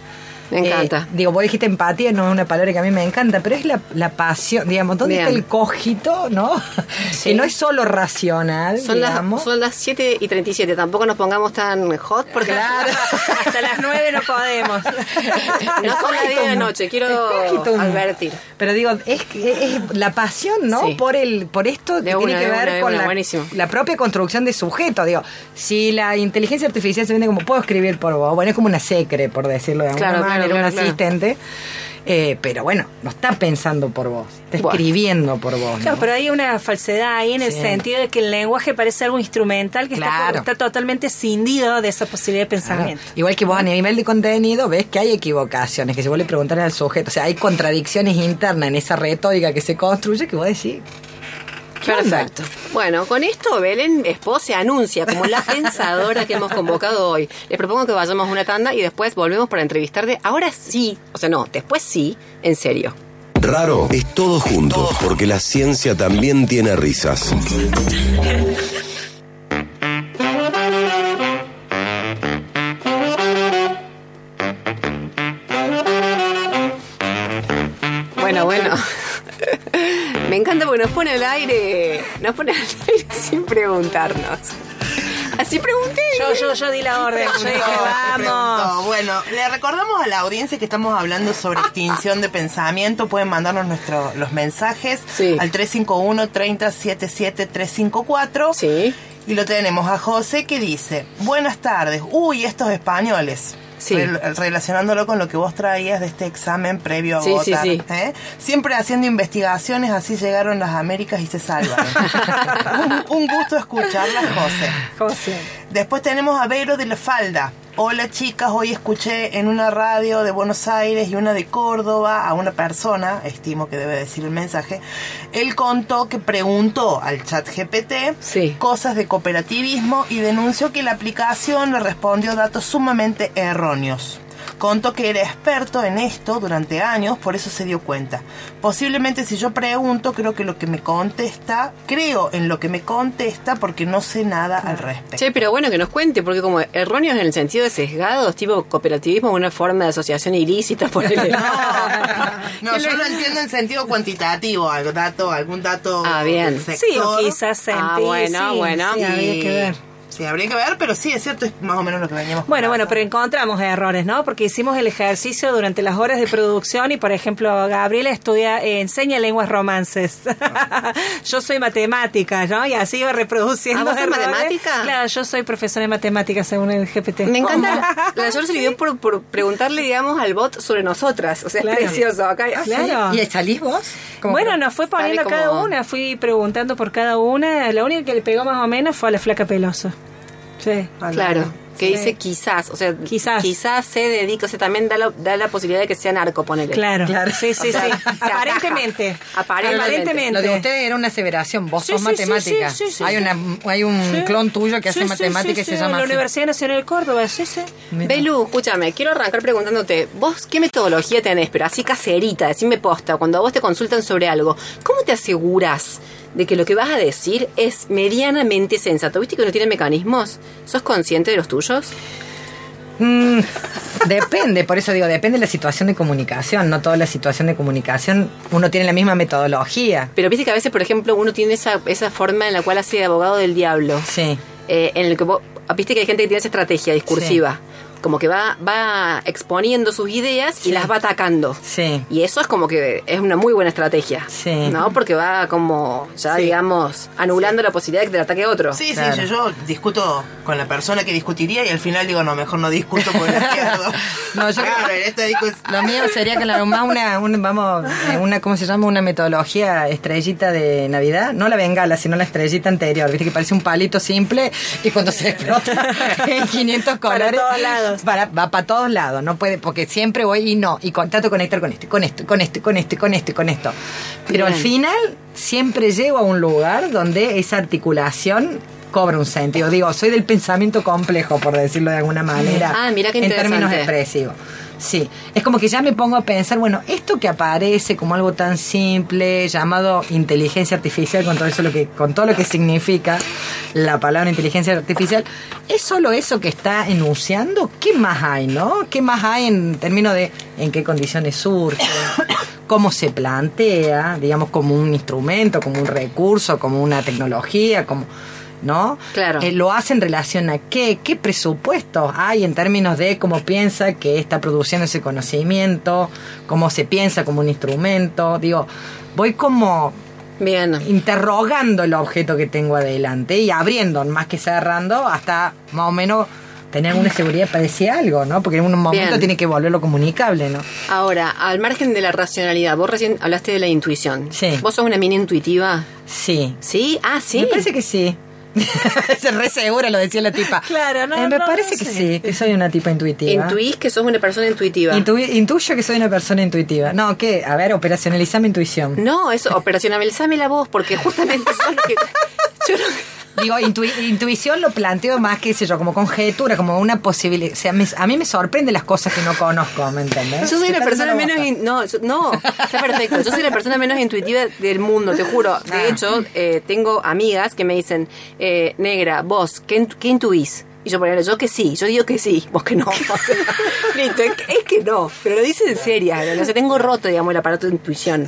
Me encanta. Eh, digo, vos dijiste empatía, no es una palabra que a mí me encanta, pero es la, la pasión, digamos, ¿dónde Bien. está el cogito, no? Sí. Que no es solo racional, Son las, digamos. son las 7 y 37. Tampoco nos pongamos tan hot porque Claro. Hasta las nueve no podemos. no son las 10 de noche. Quiero advertir. Pero digo, es, es la pasión, ¿no? Sí. Por el por esto De que una, tiene que ver una, con una, la, propia construcción de sujeto. Digo, si la inteligencia artificial se vende como puedo escribir por vos, bueno, es como una secre, por decirlo de alguna Claro, claro, claro, un claro. asistente. Eh, pero bueno, no está pensando por vos, está Bueno. escribiendo por vos. ¿no? Pero hay una falsedad ahí en el sentido de que el lenguaje parece algo instrumental que está, Claro. está totalmente cindido de esa posibilidad de Claro. pensamiento. Igual que vos a nivel de contenido ves que hay equivocaciones, que si vos le preguntas al sujeto, o sea, hay contradicciones internas en esa retórica que se construye que vos decís. Perfecto. Bueno, con esto Belén Espo se anuncia como la pensadora que hemos convocado hoy. Les propongo que vayamos a una tanda y después volvemos para entrevistarte. Ahora sí, o sea, no, después sí, en serio. Raro es todo junto, porque la ciencia también tiene risas. Me encanta porque nos pone al aire, nos pone al aire sin preguntarnos. Así pregunté. Yo, yo, yo di la orden. Yo dije, vamos. Bueno, le recordamos a la audiencia que estamos hablando sobre extinción de pensamiento. Pueden mandarnos nuestro, los mensajes Sí. al 351 30 77 354. Sí. Y lo tenemos a José que dice, buenas tardes, uy, estos españoles. Sí. Relacionándolo con lo que vos traías de este examen previo a sí, votar. sí. ¿eh? Siempre haciendo investigaciones, así llegaron las Américas y se salvan. un, un gusto escucharlas, José. José. Después tenemos a Vero de la Falda. Hola chicas, hoy escuché en una radio de Buenos Aires y una de Córdoba a una persona, estimo que debe decir el mensaje, él contó que preguntó al chat GPT Sí. cosas de cooperativismo y denunció que la aplicación le respondió datos sumamente erróneos. Contó que era experto en esto durante años, por eso se dio cuenta. Posiblemente si yo pregunto, creo que lo que me contesta, creo en lo que me contesta porque no sé nada al respecto. Che, pero bueno que nos cuente, porque como erróneos en el sentido de sesgados, tipo cooperativismo, una forma de asociación ilícita, por el No, yo lo entiendo en sentido cuantitativo, algo dato, algún dato Ah, bien. sector. Sí, o quizás sentí. Ah, bueno, sí, bueno. Sí, habría que ver. Sí, habría que ver, pero sí, es cierto, es más o menos lo que veníamos Bueno, bueno, pero encontramos errores, ¿no? Porque hicimos el ejercicio durante las horas de producción y, por ejemplo, Gabriela estudia, eh, enseña lenguas romances. yo soy matemática, ¿no? Y así iba reproduciendo. ¿Ah, vos matemática? Claro, yo soy profesora de matemáticas según el GPT. Me encanta. La George le dio por, por preguntarle, digamos, al bot sobre nosotras. O sea, Claro. es precioso. Acá, ah. Claro. ¿Y salís vos? Como Bueno, nos fue poniendo cada como- una, fui preguntando por cada una. La única que le pegó más o menos fue a la flaca pelosa. Sí. Claro. Que Sí. dice quizás, o sea, Quizás. quizás se dedica, o sea, también da la, da la posibilidad de que sea narco, ponele. Claro, Claro. sí, sí, O sea, sí. Aparentemente. Aparentemente. Lo de ustedes era una aseveración, vos Sí, sos sí, matemática. sí, sí, sí, hay, una, hay un Sí. clon tuyo que hace matemática sí, y se sí, llama la así. Universidad Nacional de Córdoba, sí, sí. Mira. Belu, escúchame, quiero arrancar preguntándote, ¿vos qué metodología tenés? Pero así caserita, decime posta, cuando a vos te consultan sobre algo, ¿cómo te aseguras de que lo que vas a decir es medianamente sensato? ¿Viste que no tiene mecanismos? ¿Sos consciente de los tuyos? Mm, depende, por eso digo, depende de la situación de comunicación. No toda la situación de comunicación uno tiene la misma metodología. Pero viste que a veces, por ejemplo, uno tiene esa, esa forma en la cual hace de abogado del diablo. Sí. eh, en el que vos, viste que hay gente que tiene esa estrategia discursiva. Como que va, va exponiendo sus ideas Sí. y las va atacando. Sí. Y eso es como que es una muy buena estrategia. Sí. ¿No? Porque va como, ya Sí. digamos, anulando la posibilidad de que te ataque otro. Sí, Claro. sí, yo, yo discuto con la persona que discutiría y al final digo, no, mejor no discuto con el izquierdo. No, yo claro, creo- en esta Lo mío sería que la más una, un- vamos, eh, una, ¿cómo se llama? Una metodología estrellita de Navidad. No la bengala, sino la estrellita anterior. Viste que parece un palito simple y cuando se explota en 500 Para colores. todos lados. Para- va para todos lados. No puede, porque siempre voy y no. Y con- trato de conectar con esto, con esto, con esto, con esto, con esto, con esto. Pero al final siempre llego a un lugar donde esa articulación cobra un sentido. Digo, soy del pensamiento complejo, por decirlo de alguna manera. Ah, mira qué En términos expresivos. Sí, es como que ya me pongo a pensar, bueno, esto que aparece como algo tan simple, llamado inteligencia artificial, con todo eso lo que, con todo lo que significa la palabra inteligencia artificial, ¿es solo eso que está enunciando? ¿Qué más hay, no? ¿Qué más hay en términos de en qué condiciones surge? cómo se plantea, digamos, como un instrumento, como un recurso, como una tecnología, como ¿no? Claro. Eh, lo hace en relación a qué, qué presupuestos hay en términos de cómo piensa que está produciendo ese conocimiento, cómo se piensa como un instrumento. Digo, voy como Bien. interrogando el objeto que tengo adelante y abriendo, más que cerrando, hasta más o menos tener una seguridad para decir algo, ¿no? Porque en un momento Bien. tiene que volverlo comunicable, ¿no? Ahora, al margen de la racionalidad, vos recién hablaste de la intuición. Sí. ¿Vos sos una mina intuitiva? Sí. ¿Sí? Ah, sí. Me parece que sí. Se re segura lo decía la tipa. Claro, no, Eh, me no, parece no que sé. sí, que soy una tipa intuitiva. Intuís que sos una persona intuitiva. Intu- intuyo que soy una persona intuitiva. No, ¿qué? A ver, operacionalizame intuición. no, eso, operacionalizame la voz, porque justamente lo que. Yo lo- Digo, intui- intuición lo planteo más, qué sé yo, como conjetura, como una posibilidad. O sea, me- a mí me sorprende las cosas que no conozco, ¿me entendés? Yo soy la persona menos. in- no, yo- no, está perfecto. Yo soy la persona menos intuitiva del mundo, te juro. De Ah. hecho, eh, tengo amigas que me dicen, eh, Negra, vos, ¿qué, intu- qué intuís? Y yo ponele, yo que sí, yo digo que sí, vos que no. Listo, es que- no, pero lo dice en serio. No sé, tengo roto, digamos, el aparato de intuición.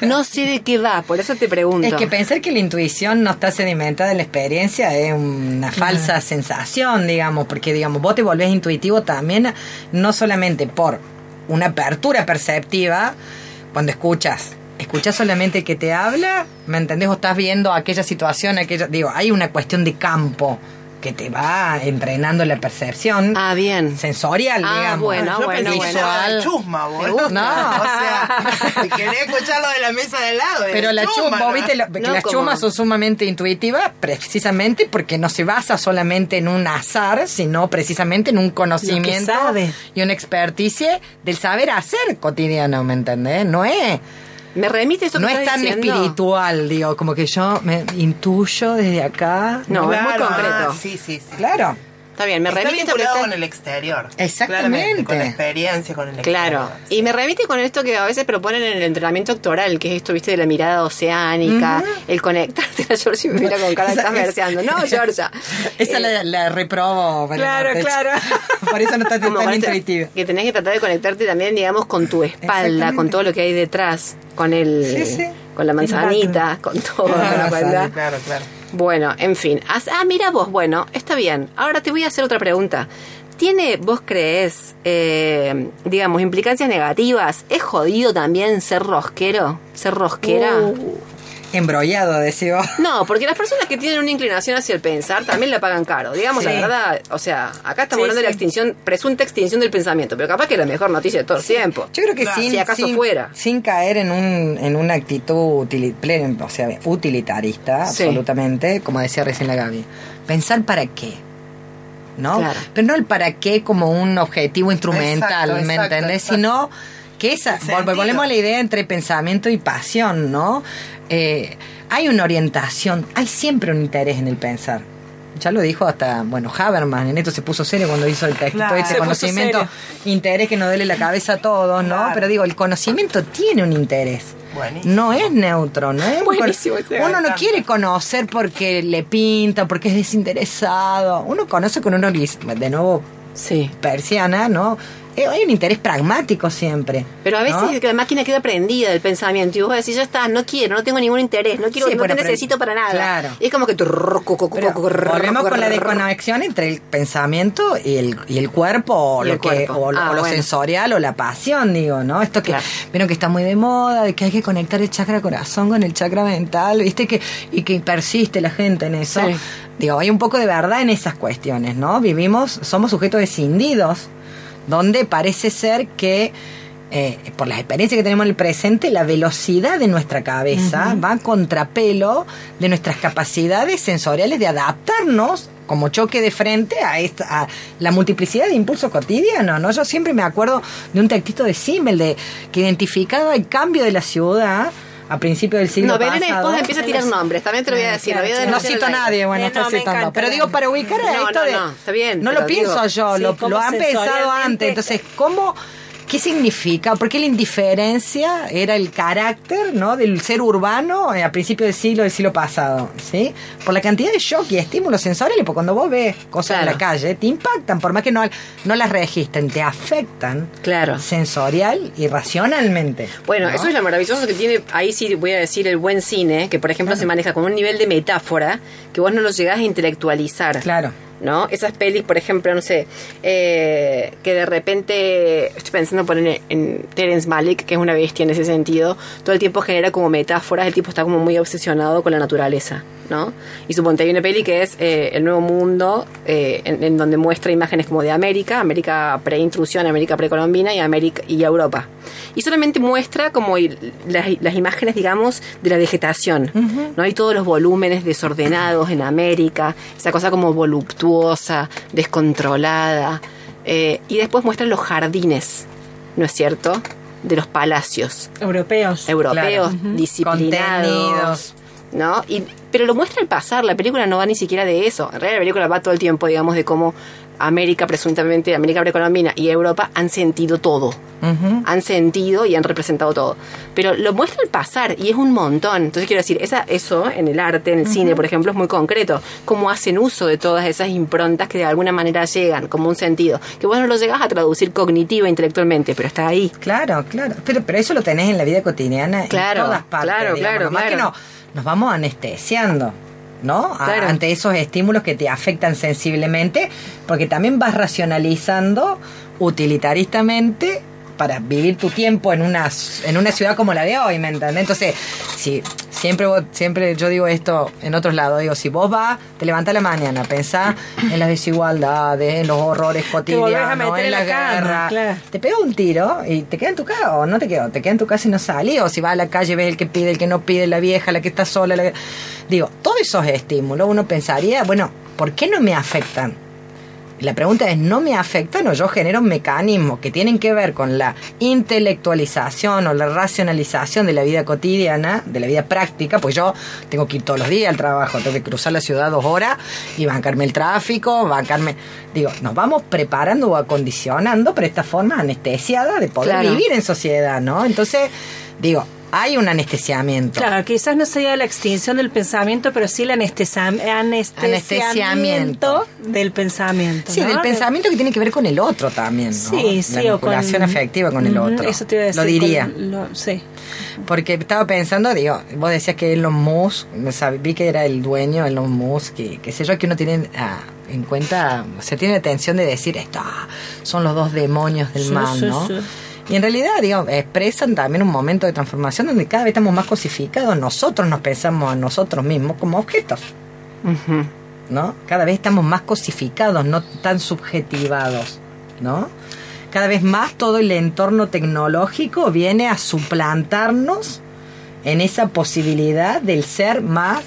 No sé de qué va, por eso te pregunto. Es que pensar que la intuición no está sedimentada en la experiencia es una falsa sensación, digamos, porque, digamos, vos te volvés intuitivo también, no solamente por una apertura perceptiva, cuando escuchas. Escuchas solamente el que te habla, ¿me entendés? O estás viendo aquella situación, aquella. Digo, hay una cuestión de campo que te va entrenando la percepción Ah, bien. sensorial, Ah, digamos. bueno, Yo bueno, pensé bueno. la chusma, vos. ¿Te gusta? No, o sea, quería escuchar lo de la mesa de al lado. Pero la ¿no? vos viste lo- que No, las como- chumas son sumamente intuitivas precisamente porque no se basa solamente en un azar, sino precisamente en un conocimiento y una experticia del saber hacer cotidiano, ¿me entendés? No es, Me remite eso que no es tan diciendo? espiritual, digo, como que yo me intuyo desde acá. No, es muy concreto. ah, sí, sí, sí. Claro. Está bien, me Está remite vinculado con el exterior. Exactamente. Con la experiencia, con el Claro, exterior. y me remite con esto que a veces proponen en el entrenamiento actoral, que es esto, viste, de la mirada oceánica, el conectarte. La Georgia me mira con cara de estás verseando. No, Georgia. Esa Eh, la, la reprobo. Claro, claro. Por eso no está tan con intuitiva. Que tenés que tratar de conectarte también, digamos, con tu espalda, con todo lo que hay detrás, con el, Sí, sí. con la manzanita, con todo. Ah, ¿te das cuenta? sale. Claro, claro. Bueno, en fin. Ah, mira vos, bueno, está bien. Ahora te voy a hacer otra pregunta. ¿Tiene, vos crees, eh, digamos, implicancias negativas? ¿Es jodido también ser rosquero? ¿Ser rosquera? Uh. Embrollado, decía vos. No, porque las personas que tienen una inclinación hacia el pensar también la pagan caro. Digamos Sí. la verdad, o sea, acá estamos Sí, hablando de la extinción, presunta extinción del pensamiento, pero capaz que es la mejor noticia de todo el tiempo. Yo creo que Claro, sin, si acaso sin, fuera. sin caer en un en una actitud utili- plen- o sea, utilitarista, Sí. absolutamente, como decía recién la Gaby. Pensar para qué. ¿No? Claro. Pero no el para qué como un objetivo instrumental, Exacto, ¿me exacto, entendés? exacto. Sino que esa, volvemos a la idea entre pensamiento y pasión, ¿no? Eh, hay una orientación, hay siempre un interés en el pensar. Ya lo dijo hasta, bueno, Habermas, en esto se puso serio cuando hizo el texto Claro. este conocimiento, interés que nos duele la cabeza a todos, ¿no? Claro. Pero digo, el conocimiento tiene un interés. Buenísimo. No es neutro, no es un Buenísimo Uno no quiere conocer porque le pinta, porque es desinteresado. Uno conoce con lis- de nuevo, Sí. persiana, ¿no? Eh, hay un interés pragmático siempre. Pero a veces ¿no? es que la máquina queda prendida del pensamiento y vos decís, ya está, no quiero, no tengo ningún interés, no quiero, Sí, no te necesito para nada. claro. Y es como que... Volvemos con la desconexión entre el pensamiento y el, y el cuerpo o Y lo el que cuerpo. o, lo- Ah, o lo sensorial o la pasión digo no esto que Claro. vieron que está muy de moda de que hay que conectar el chakra corazón con el chakra mental viste que y que persiste la gente en eso Sí. digo hay un poco de verdad en esas cuestiones no vivimos somos sujetos escindidos donde parece ser que eh, por las experiencias que tenemos en el presente, la velocidad de nuestra cabeza va a contrapelo de nuestras capacidades sensoriales de adaptarnos como choque de frente a, esta, a la multiplicidad de impulsos cotidianos, ¿no? Yo siempre me acuerdo de un textito de Simmel de, que identificaba el cambio de la ciudad a principios del siglo No, Belén pasado. después empieza a tirar nombres, también te lo voy a decir. lo voy a No cito a nadie, bueno, está no, citando. encanta. Pero digo, para ubicar a No, esto no, de. no, está bien, No lo pienso digo, yo, sí, lo, han pensado antes. Entonces, ¿cómo ¿qué significa? Porque la indiferencia era el carácter, ¿no? Del ser urbano eh, a principios del siglo, del siglo pasado, ¿sí? Por la cantidad de shock y estímulos sensoriales, porque cuando vos ves cosas en la calle, te impactan, por más que no, no las registren, te afectan. Claro. Sensorial y racionalmente. Bueno, eso es lo maravilloso que tiene, ahí sí voy a decir, el buen cine, que por ejemplo se maneja con un nivel de metáfora que vos no lo llegás a intelectualizar. Claro. ¿No? Esas pelis, por ejemplo, no sé, eh, que de repente, estoy pensando poner en Terence Malick, que es una bestia en ese sentido, todo el tiempo genera como metáforas, el tipo está como muy obsesionado con la naturaleza, ¿no? Y suponte hay una peli que es eh, El Nuevo Mundo, eh, en, donde muestra imágenes como de América, América pre-intrusión, América precolombina y América y Europa. Y solamente muestra como las, imágenes, digamos, de la vegetación, ¿no? Hay todos los volúmenes desordenados en América, esa cosa como voluptuosa descontrolada. Eh, y después muestran los jardines, ¿no es cierto? De los palacios. Europeos. Europeos, disciplinados. ¿No? Y, pero lo muestra al pasar, la película no va ni siquiera de eso. En realidad la película va todo el tiempo, digamos, de cómo América, presuntamente América precolombina y Europa han sentido todo. Han sentido y han representado todo. Pero lo muestra al pasar y es un montón. Entonces quiero decir, esa, eso en el arte, en el cine, por ejemplo, es muy concreto. Cómo hacen uso de todas esas improntas que de alguna manera llegan como un sentido. Que vos no lo llegas a traducir cognitiva, intelectualmente, pero está ahí. Claro, claro. Pero, pero eso lo tenés en la vida cotidiana claro, en todas partes. Claro, claro, claro. que no, nos vamos anestesiando. ¿no? Ante esos estímulos que te afectan sensiblemente, porque también vas racionalizando utilitaristamente para vivir tu tiempo en una, en una ciudad como la de hoy, ¿me entiendes? Entonces, si siempre siempre yo digo esto en otros lados, digo, si vos vas, te levantas la mañana, pensás en las desigualdades, en los horrores cotidianos, en la, guerra, te pega un tiro y te queda en tu casa, o no te queda, te queda en tu casa y no salís, o si vas a la calle ves el que pide, el que no pide, la vieja, la que está sola, digo, todos esos estímulos uno pensaría, bueno, ¿por qué no me afectan? La pregunta es, ¿no me afectan o yo genero mecanismos que tienen que ver con la intelectualización o la racionalización de la vida cotidiana, de la vida práctica? Pues yo tengo que ir todos los días al trabajo, tengo que cruzar la ciudad dos horas y bancarme el tráfico, bancarme... Digo, nos vamos preparando o acondicionando para esta forma anestesiada de poder vivir en sociedad, ¿no? Entonces, digo, hay un anestesiamiento. Claro, quizás no sea la extinción del pensamiento, pero sí el anestesiamiento, del pensamiento. Sí, del pensamiento que tiene que ver con el otro también, ¿no? Sí, sí. La vinculación afectiva con el otro. Eso te iba a decir. Lo diría. sí. Porque estaba pensando, digo, vos decías que Elon Musk, vi que era el dueño, Elon Musk, que, que sé yo, que uno tiene ah, en cuenta, se tiene atención de decir esto, ah, son los dos demonios del mal, ¿no? Y en realidad, digo, expresan también un momento de transformación donde cada vez estamos más cosificados. Nosotros nos pensamos a nosotros mismos como objetos. ¿No? Cada vez estamos más cosificados, no tan subjetivados. ¿No? Cada vez más todo el entorno tecnológico viene a suplantarnos en esa posibilidad del ser más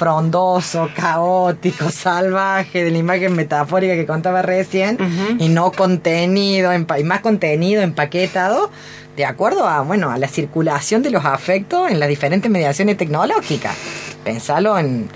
frondoso, caótico, salvaje, de la imagen metafórica que contaba recién, y no contenido, y más contenido, empaquetado, de acuerdo a, bueno, a la circulación de los afectos en las diferentes mediaciones tecnológicas. Pensalo en,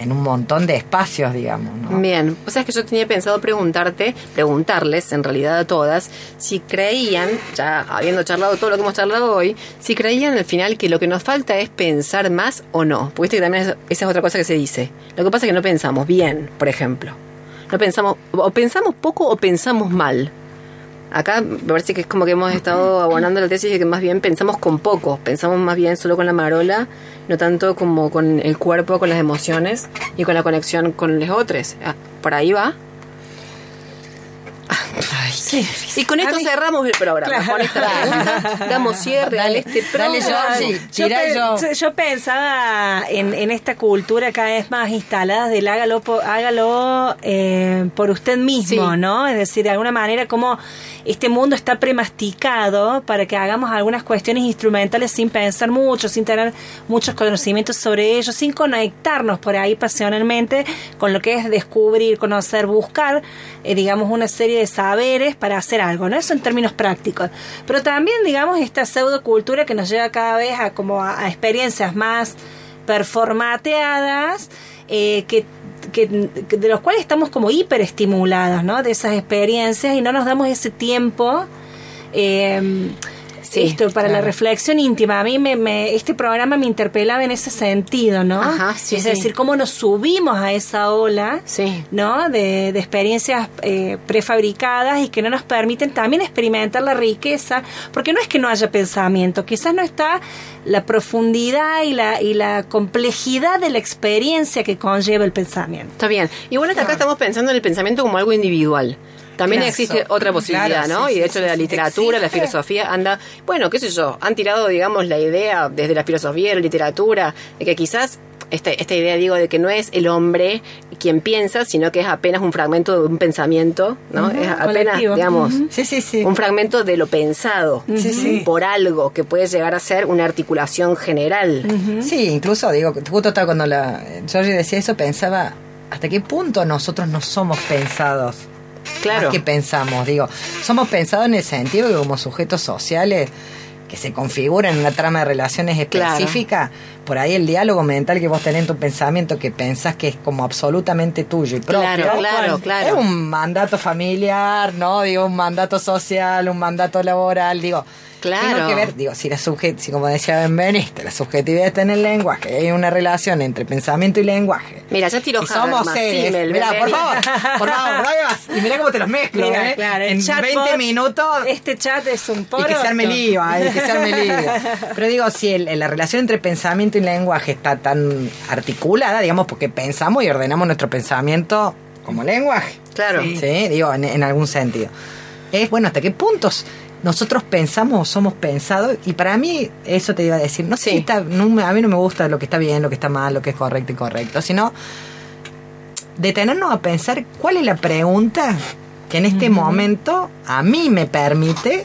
en un montón de espacios, digamos. ¿no? Bien, o sea, es que yo tenía pensado preguntarte, preguntarles en realidad a todas, si creían, ya habiendo charlado todo lo que hemos charlado hoy, si creían al final que lo que nos falta es pensar más o no. Porque que también esa es otra cosa que se dice. Lo que pasa es que no pensamos bien, por ejemplo. No pensamos, o pensamos poco o pensamos mal. Acá me parece que es como que hemos estado abonando la tesis de que más bien pensamos con poco, pensamos más bien solo con la marola, no tanto como con el cuerpo, con las emociones y con la conexión con los otros. Ah, por ahí va. Sí. Y con esto cerramos el programa. damos cierre a este programa. yo, yo, pensaba en, en, esta cultura cada vez más instalada del hágalo, hágalo eh, por usted mismo, ¿no? Es decir, de alguna manera como este mundo está premasticado para que hagamos algunas cuestiones instrumentales sin pensar mucho, sin tener muchos conocimientos sobre ellos, sin conectarnos por ahí pasionalmente con lo que es descubrir, conocer, buscar, eh, digamos, una serie de saberes para hacer algo, ¿no? Eso en términos prácticos. Pero también, digamos, esta pseudocultura que nos lleva cada vez a como a, experiencias más performateadas, eh, que que, de los cuales estamos como hiperestimulados, ¿no? De esas experiencias y no nos damos ese tiempo eh, Sí, esto para la reflexión íntima. A mí me, me- este programa me interpelaba en ese sentido, ¿no? Ajá, sí, es sí. decir, cómo nos subimos a esa ola, Sí. ¿no? De, de experiencias eh, prefabricadas y que no nos permiten también experimentar la riqueza, porque no es que no haya pensamiento, quizás no está la profundidad y la, y la complejidad de la experiencia que conlleva el pensamiento. Está bien. Igual hasta acá estamos pensando en el pensamiento como algo individual. También existe otra posibilidad, Claro, ¿no? sí, y de hecho sí, la literatura, la filosofía anda, bueno, qué sé yo, han tirado, digamos, la idea desde la filosofía, la literatura, de que quizás esta, esta idea, digo, de que no es el hombre quien piensa, sino que es apenas un fragmento de un pensamiento, ¿no? es apenas, colectivo. digamos. Sí, sí, sí. un fragmento de lo pensado Sí, sí. por algo que puede llegar a ser una articulación general. Sí, incluso, digo, justo estaba cuando la Georgie decía eso, pensaba hasta qué punto nosotros no somos pensados. Claro. Más que pensamos, digo, somos pensados en el sentido que como sujetos sociales que se configuran en una trama de relaciones Claro. Por ahí el diálogo mental que vos tenés en tu pensamiento que pensás que es como absolutamente tuyo y propio. Claro, claro, es claro. un mandato familiar, ¿no? Digo, un mandato social, un mandato laboral, digo. Claro. Tengo que ver, digo, si la subjet si como decía Benveniste, la subjetividad está en el lenguaje, hay una relación entre pensamiento y lenguaje. Mira, ya tiró Y somos seres. Mirá, por favor, por favor, vas. Y mirá cómo te los mezclo, Mira, ¿eh? claro, en chatbot, 20 minutos. Este chat es un Y poro. que se arme lío, ay, que se arme lío. Pero digo, si el- la relación entre pensamiento y lenguaje está tan articulada, digamos, porque pensamos y ordenamos nuestro pensamiento como lenguaje. Claro. Sí, digo, en, en algún sentido. Es bueno, ¿hasta qué puntos nosotros pensamos o somos pensados? Y para mí, eso te iba a decir, no sé Sí. si está, no a mí no me gusta lo que está bien, lo que está mal, lo que es correcto y correcto, sino detenernos a pensar cuál es la pregunta que en este momento a mí me permite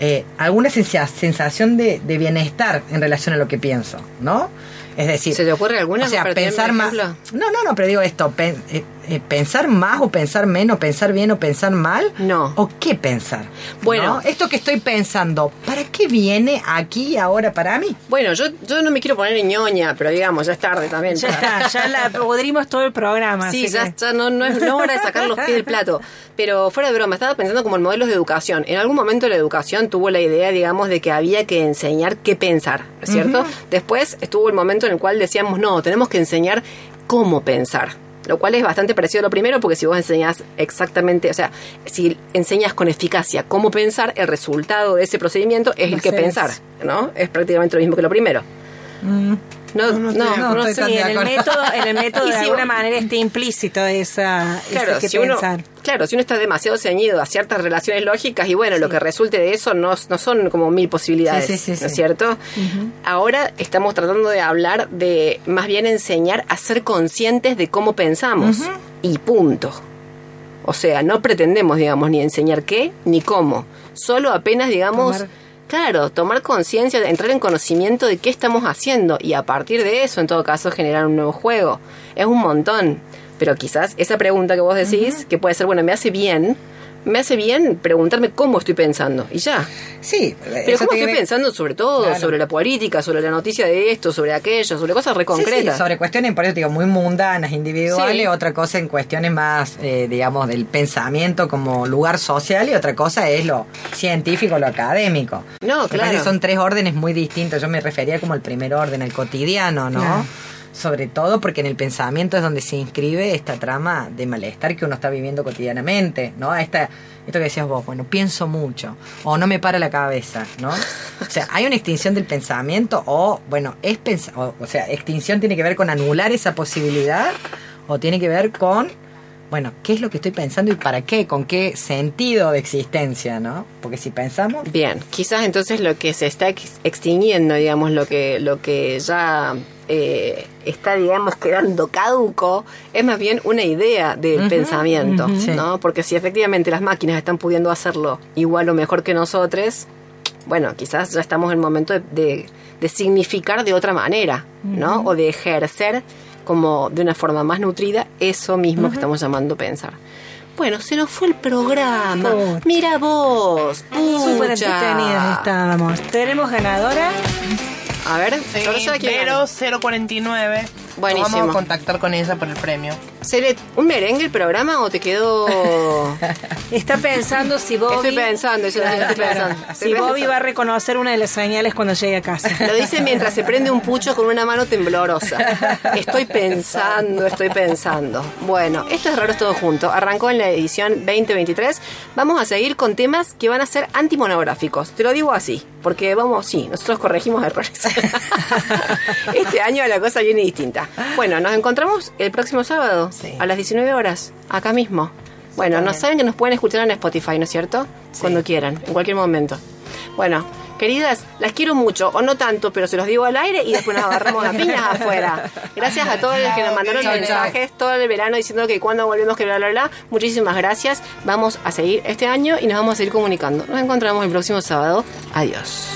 eh, alguna sensa- sensación de, de bienestar en relación a lo que pienso, ¿no? Es decir, ¿Se te ocurre alguna o sea, pensar más. No, no, no, pero digo esto, pen- eh, eh, pensar más o pensar menos, pensar bien o pensar mal. No. ¿O qué pensar? Bueno. ¿No? Esto que estoy pensando, ¿para qué viene aquí ahora para mí? Bueno, yo, yo no me quiero poner en ñoña, pero digamos, ya es tarde también. Ya está, ya la pudrimos todo el programa. Sí, ya, que- ya no, no es no hora de sacar los pies del plato. Pero fuera de broma, estaba pensando como en modelos de educación. En algún momento la educación tuvo la idea, digamos, de que había que enseñar qué pensar, ¿no es ¿cierto? Después estuvo el momento en el cual decíamos, no, tenemos que enseñar cómo pensar. Lo cual es bastante parecido a lo primero, porque si vos enseñás exactamente, o sea, si enseñas con eficacia cómo pensar, el resultado de ese procedimiento es el que pensar, ¿no? Es prácticamente lo mismo que lo primero. No, no, no, no Sí, en el método, en el método de si alguna manera está implícito esa, Claro, ese que si uno, pensar. claro, si uno está demasiado ceñido a ciertas relaciones lógicas y bueno, lo que resulte de eso no, no son como mil posibilidades, Sí, ¿no es cierto? Ahora estamos tratando de hablar de más bien enseñar a ser conscientes de cómo pensamos y punto. O sea, no pretendemos, digamos, ni enseñar qué ni cómo. Solo apenas, digamos, Tomar- claro, tomar conciencia, entrar en conocimiento de qué estamos haciendo y a partir de eso, en todo caso, generar un nuevo juego. Es un montón. Pero quizás esa pregunta que vos decís, que puede ser, bueno, me hace bien, me hace bien preguntarme cómo estoy pensando y ya. Sí, Pero cómo estoy que pensando sobre todo, Claro. sobre la política, sobre la noticia de esto, sobre aquello, sobre cosas reconcretas. sí, sobre cuestiones, por eso digo, muy mundanas, individuales, Sí. otra cosa en cuestiones más, eh, digamos, del pensamiento como lugar social y otra cosa es lo científico, lo académico. No, Me claro. son tres órdenes muy distintos. Yo me refería como al primer orden, el cotidiano, ¿no? Claro. Sobre todo porque en el pensamiento es donde se inscribe esta trama de malestar que uno está viviendo cotidianamente, ¿no? Esta, esto que decías vos, bueno, pienso mucho, o no me para la cabeza, ¿no? O sea, hay una extinción del pensamiento, o, bueno, es o, o sea, extinción tiene que ver con anular esa posibilidad, o tiene que ver con, bueno, ¿qué es lo que estoy pensando y para qué? ¿Con qué sentido de existencia, ¿no? Porque si pensamos, Bien, quizás entonces lo que se está ex- extinguiendo, digamos, lo que, lo que ya eh, está, digamos, quedando caduco, es más bien una idea del pensamiento. ¿no? Porque si efectivamente las máquinas están pudiendo hacerlo igual o mejor que nosotros, bueno, quizás ya estamos en el momento de, de- de significar de otra manera, ¿no? O de ejercer como de una forma más nutrida eso mismo que estamos llamando pensar. Bueno, se nos fue el programa. Pucha. Mira vos. Súper entretenidas estábamos. ¿Tenemos ganadora? A ver, Sí, ¿quién Vero gana? 049. Buenísimo. Nos vamos a contactar con ella por el premio. Cele, ¿un merengue el programa o te quedó...? Está pensando si Bobby... Estoy pensando, Claro, estoy claro. pensando. Si Bobby va a reconocer una de las señales cuando llegue a casa. Lo dice mientras se prende un pucho con una mano temblorosa. Estoy pensando, estoy pensando. Bueno, esto es raro todo junto. Arrancó en la edición 2023. Vamos a seguir con temas que van a ser antimonográficos. Te lo digo así, porque vamos, sí, nosotros corregimos errores. Este año la cosa viene distinta. Bueno, nos encontramos el próximo sábado Sí. a las 19 horas, acá mismo. Bueno, nos saben que nos pueden escuchar en Spotify, ¿no es cierto? Cuando quieran, en cualquier momento. Bueno, queridas, las quiero mucho, o no tanto, pero se los digo al aire y después nos agarramos a piñas afuera. Gracias a todos los que nos mandaron Chau, chau. mensajes todo el verano diciendo que cuando volvemos, que bla, bla, bla. Muchísimas gracias. Vamos a seguir este año y nos vamos a seguir comunicando. Nos encontramos el próximo sábado. Adiós.